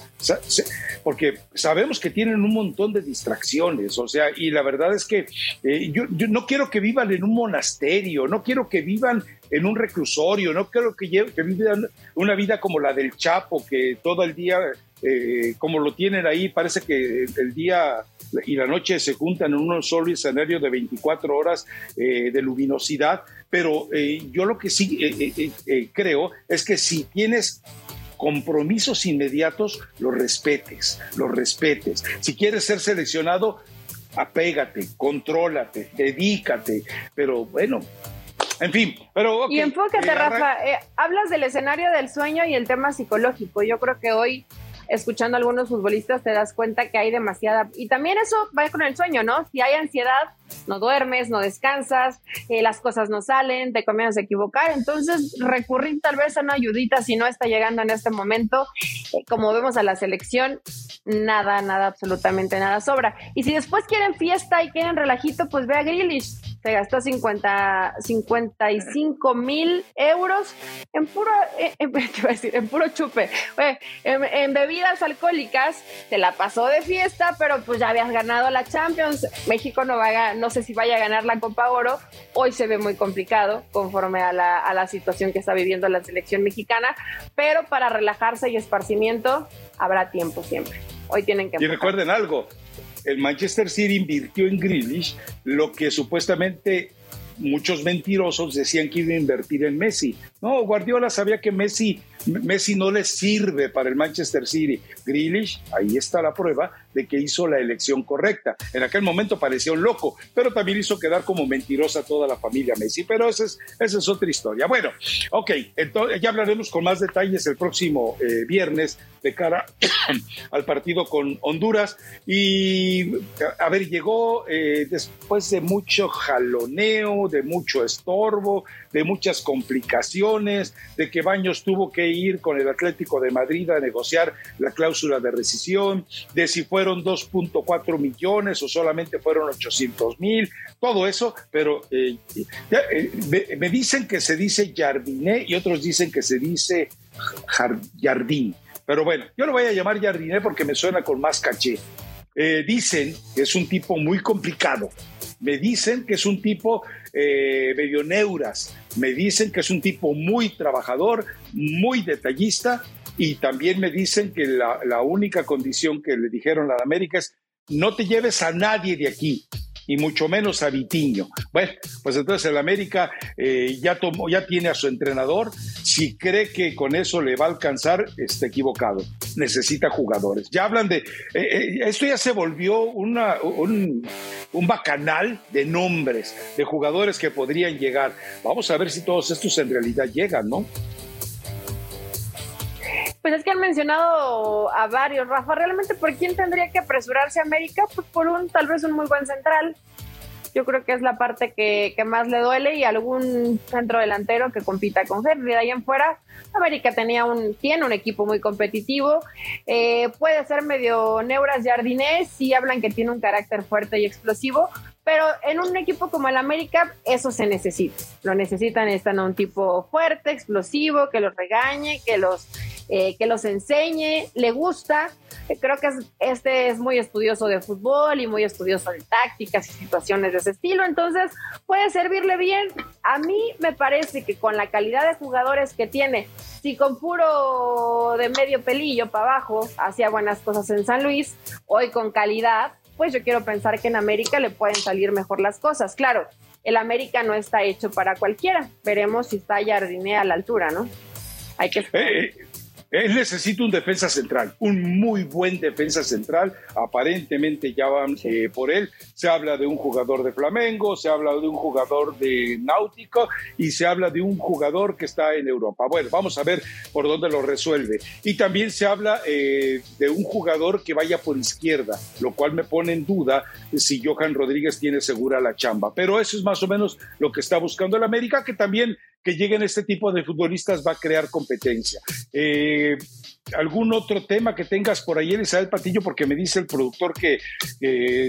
Porque sabemos que tienen un montón de distracciones, o sea, y la verdad es que eh, yo, no quiero que vivan en un monasterio, no quiero que vivan en un reclusorio, no quiero que, que vivan una vida como la del Chapo, que todo el día, eh, como lo tienen ahí, parece que el día y la noche se juntan en un solo escenario de 24 horas eh, de luminosidad pero eh, yo lo que sí creo es que si tienes compromisos inmediatos, los respetes, los respetes. Si quieres ser seleccionado, apégate, contrólate, dedícate, pero bueno, en fin, pero... y enfócate, Rafa, hablas del escenario del sueño y el tema psicológico. Yo creo que hoy escuchando a algunos futbolistas te das cuenta que hay demasiada... Y también eso va con el sueño, ¿no? Si hay ansiedad, no duermes, no descansas, eh, las cosas no salen, te comienzas a equivocar. Entonces, recurrir tal vez a una ayudita si no está llegando en este momento. Eh, como vemos a la selección, nada, nada, absolutamente nada sobra. Y si después quieren fiesta y quieren relajito, pues ve a Grealish se gastó 50, 55 mil euros en puro, en, decir, en puro chupe, en, bebidas alcohólicas, se la pasó de fiesta, pero pues ya habías ganado la Champions, México no, va no sé si vaya a ganar la Copa Oro, hoy se ve muy complicado conforme a la, a la situación que está viviendo la selección mexicana, pero para relajarse y esparcimiento habrá tiempo siempre. Hoy tienen que... Y recuerden algo, el Manchester City invirtió en Grealish lo que supuestamente muchos mentirosos decían que iba a invertir en Messi. No, Guardiola sabía que Messi Messi no le sirve para el Manchester City. Grealish, ahí está la prueba de que hizo la elección correcta. En aquel momento parecía un loco, pero también hizo quedar como mentirosa toda la familia Messi. Pero esa es, otra historia. Bueno, ok, entonces ya hablaremos con más detalles el próximo eh, viernes de cara al partido con Honduras. Y, a ver, llegó eh, después de mucho jaloneo, de mucho estorbo, de muchas complicaciones, de que Baños tuvo que ir con el Atlético de Madrid a negociar la cláusula de rescisión, de si fueron 2.4 millones o solamente fueron 800 mil, todo eso, pero eh, eh, me, dicen que se dice Jardiné y otros dicen que se dice Jardín. Pero bueno, yo lo voy a llamar Jardiné porque me suena con más caché. Eh, dicen que es un tipo muy complicado. Me dicen que es un tipo eh, medio neuras. Me dicen que es un tipo muy trabajador, muy detallista y también me dicen que la, única condición que le dijeron a la América es no te lleves a nadie de aquí. Y mucho menos a Vitiño. Bueno, pues entonces el América eh, ya, tomó, ya tiene a su entrenador. Si cree que con eso le va a alcanzar, está equivocado. Necesita jugadores. Ya hablan de. Eh, esto ya se volvió una, un, un bacanal de nombres, de jugadores que podrían llegar. Vamos a ver si todos estos en realidad llegan, ¿no? Pues es que han mencionado a varios, Rafa. ¿Realmente por quién tendría que apresurarse América? Pues por un, tal vez un muy buen central. Yo creo que es la parte que, más le duele y algún centro delantero que compita con Henry. De ahí en fuera, América tenía un, tiene un equipo muy competitivo. Eh, puede ser medio neuras jardinés, si hablan que tiene un carácter fuerte y explosivo, pero en un equipo como el América, eso se necesita. Lo necesitan, están a un tipo fuerte, explosivo, que los regañe, que los, eh, que los enseñe, le gusta. Creo que este es muy estudioso de fútbol y muy estudioso de tácticas y situaciones de ese estilo, entonces puede servirle bien. A mí me parece que con la calidad de jugadores que tiene, si con puro de medio pelillo para abajo hacía buenas cosas en San Luis, hoy con calidad pues yo quiero pensar que en América le pueden salir mejor las cosas. Claro, el América no está hecho para cualquiera. Veremos si está Jardiné a la altura, ¿no? Hay que... Eh, él necesita un defensa central, un muy buen defensa central. Aparentemente ya van eh, por él. Se habla de un jugador de Flamengo, se habla de un jugador de Náutico y se habla de un jugador que está en Europa. Bueno, vamos a ver por dónde lo resuelve. Y también se habla eh, de un jugador que vaya por izquierda, lo cual me pone en duda si Johan Rodríguez tiene segura la chamba. Pero eso es más o menos lo que está buscando el América, que también que lleguen este tipo de futbolistas va a crear competencia. Eh, ¿Algún otro tema que tengas por ahí, Elizabeth Patillo? Porque me dice el productor que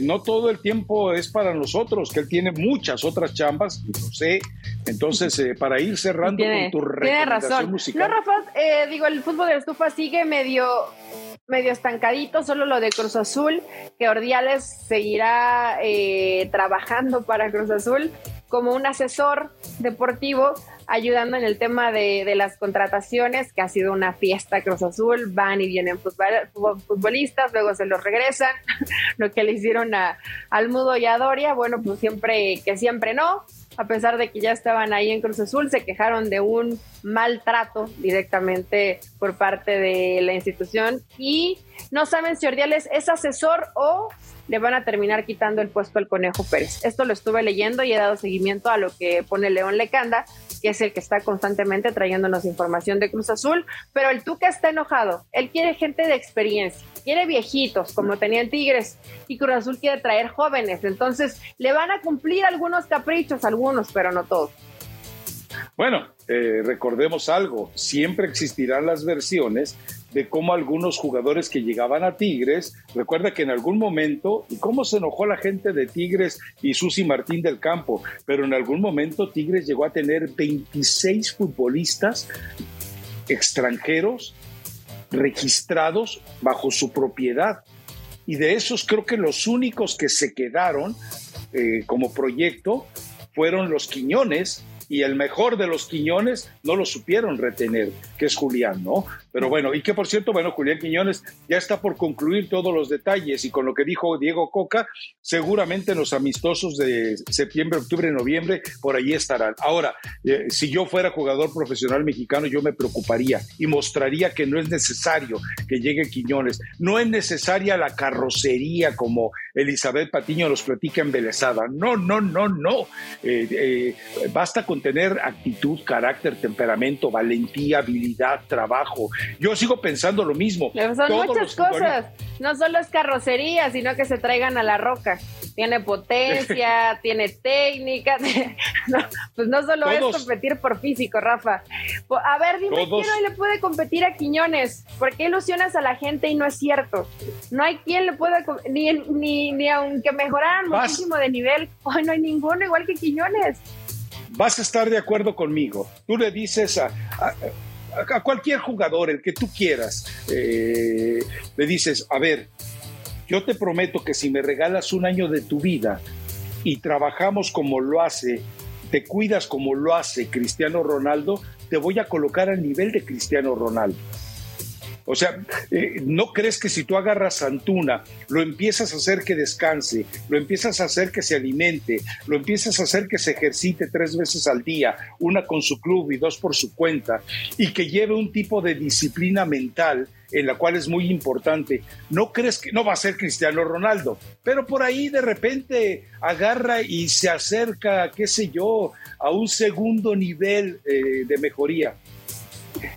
no todo el tiempo es para nosotros, que él tiene muchas otras chambas, lo sé. Entonces, eh, para ir cerrando con tu recomendación musical. No, Rafa, eh, digo, el fútbol de estufa sigue medio medio estancadito, solo lo de Cruz Azul, que Ordiales seguirá trabajando para Cruz Azul como un asesor deportivo ayudando en el tema de, las contrataciones, que ha sido una fiesta Cruz Azul, van y vienen futbolistas, luego se los regresan, lo que le hicieron a Almudo y a Doria, bueno, pues siempre, que siempre no, a pesar de que ya estaban ahí en Cruz Azul, se quejaron de un maltrato directamente por parte de la institución y no saben si Ordiales es asesor o le van a terminar quitando el puesto al Conejo Pérez. Esto lo estuve leyendo y he dado seguimiento a lo que pone León Lecanda, que es el que está constantemente trayéndonos información de Cruz Azul, pero el Tuca está enojado. Él quiere gente de experiencia, quiere viejitos, como tenían Tigres, y Cruz Azul quiere traer jóvenes. Entonces, le van a cumplir algunos caprichos, algunos, pero no todos. Bueno, eh, recordemos algo, siempre existirán las versiones de cómo algunos jugadores que llegaban a Tigres, recuerda que en algún momento, y cómo se enojó la gente de Tigres y Susi Martín del Campo, pero en algún momento Tigres llegó a tener 26 futbolistas extranjeros registrados bajo su propiedad. Y de esos creo que los únicos que se quedaron eh, como proyecto fueron los Quiñones, y el mejor de los Quiñones no lo supieron retener, que es Julián, ¿no? Pero bueno, y que por cierto, bueno, Julián Quiñones ya está por concluir todos los detalles y con lo que dijo Diego Coca, seguramente los amistosos de septiembre, octubre, noviembre, por ahí estarán. Ahora, eh, si yo fuera jugador profesional mexicano, yo me preocuparía y mostraría que no es necesario que llegue Quiñones, no es necesaria la carrocería como Elizabeth Patiño nos platica embelesada. No, no, no, no. Eh, eh, basta con tener actitud, carácter, temperamento, valentía, habilidad, trabajo. Yo sigo pensando lo mismo. son muchas cosas. No solo es carrocería, sino que se traigan a la roca. Tiene potencia, tiene técnica. pues no solo es competir por físico, Rafa. A ver, dime quién hoy le puede competir a Quiñones. ¿Por qué ilusionas a la gente y no es cierto? No hay quien le pueda, ni, ni, ni aunque mejoraran muchísimo de nivel, hoy no hay ninguno igual que Quiñones vas a estar de acuerdo conmigo. Tú le dices a, a, cualquier jugador, el que tú quieras, eh, le dices, a ver, yo te prometo que si me regalas un año de tu vida y trabajamos como lo hace, te cuidas como lo hace Cristiano Ronaldo, te voy a colocar al nivel de Cristiano Ronaldo. O sea, eh, ¿no crees que si tú agarras a Antuna, lo empiezas a hacer que descanse, lo empiezas a hacer que se alimente, lo empiezas a hacer que se ejercite tres veces al día, una con su club y dos por su cuenta, y que lleve un tipo de disciplina mental en la cual es muy importante. ¿No crees que no va a ser Cristiano Ronaldo? Pero por ahí de repente agarra y se acerca, qué sé yo, a un segundo nivel eh, de mejoría.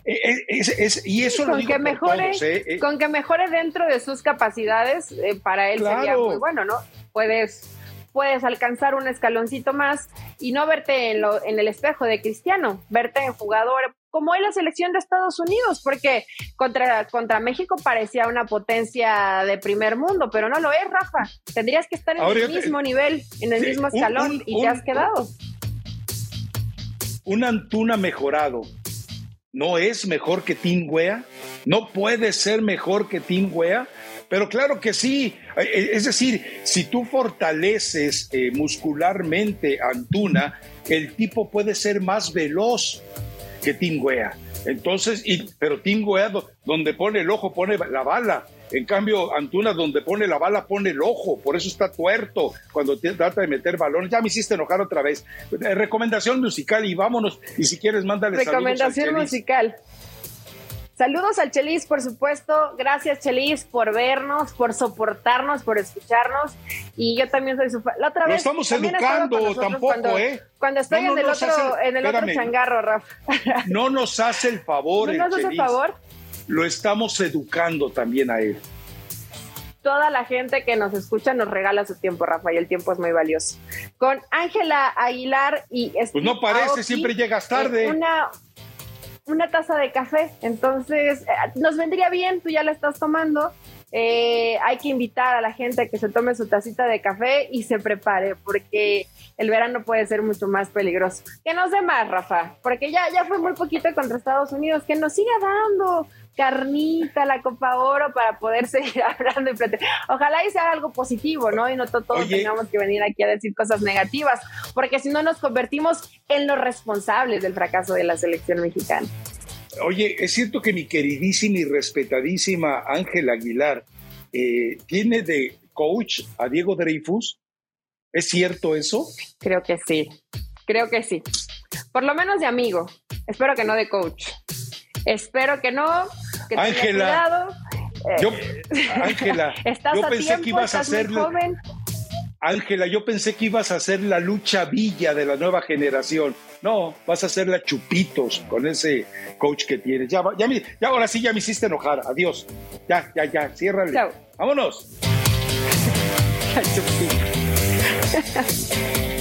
Eh, eh, y eso con que mejore, Con que mejore dentro de sus capacidades, para él sería muy bueno, ¿no? Puedes puedes alcanzar un escaloncito más y no verte en, lo, en el espejo de Cristiano, verte en jugador como es la selección de Estados Unidos, porque contra, contra México parecía una potencia de primer mundo, pero no lo es, Rafa. Tendrías que estar en el mismo nivel, en el mismo escalón, y te has quedado. Un Antuna mejorado, ¿no es mejor que Tim Wea? ¿No puede ser mejor que Tim Wea? Pero claro que sí. Eh, eh, es decir, si tú fortaleces eh, muscularmente a Antuna, el tipo puede ser más veloz que Tingüea. Entonces, y, pero Tingüea donde pone el ojo pone la bala. En cambio, Antuna donde pone la bala pone el ojo. Por eso está tuerto cuando trata de meter balones. Ya me hiciste enojar otra vez. recomendación musical y vámonos. Y si quieres, mándale Recomendación musical. Saludos al Chelis, por supuesto. Gracias, Chelis, por vernos, por soportarnos, por escucharnos. Y yo también soy su La otra vez. No estamos educando tampoco, ¿eh? Cuando estoy en el, otro, en el otro changarro, Rafa. No nos hace el favor. ¿No nos hace el favor? Lo estamos educando también a él. Toda la gente que nos escucha nos regala su tiempo, Rafa, y el tiempo es muy valioso. Con Ángela Aguilar y Pues no parece, siempre llegas tarde. Una, una taza de café. Entonces, eh, nos vendría bien, tú ya la estás tomando. Eh, hay que invitar a la gente a que se tome su tacita de café y se prepare, porque el verano puede ser mucho más peligroso. Que nos dé más, Rafa, porque ya, ya fue muy poquito contra Estados Unidos, que nos siga dando carnita, la Copa Oro para poder seguir hablando y Ojalá y sea algo positivo, ¿no? Y no todos tengamos que venir aquí a decir cosas negativas, porque si no nos convertimos en los responsables del fracaso de la selección mexicana. Oye, es cierto que mi queridísima y respetadísima Ángel Aguilar eh, tiene de coach a Diego Dreyfus. ¿Es cierto eso? Creo que sí, creo que sí. Por lo menos de amigo. Espero que no de coach. Espero que no. Ángela. Yo, Ángela, yo pensé que ibas a hacer. Ángela, yo pensé que ibas a hacer la lucha villa de la nueva generación. No, vas a hacer la chupitos con ese coach que tienes. Ya, ya, ya ahora sí ya me hiciste enojar. Adiós. Ya, ya, ya, ciérrale. Chao. Vámonos.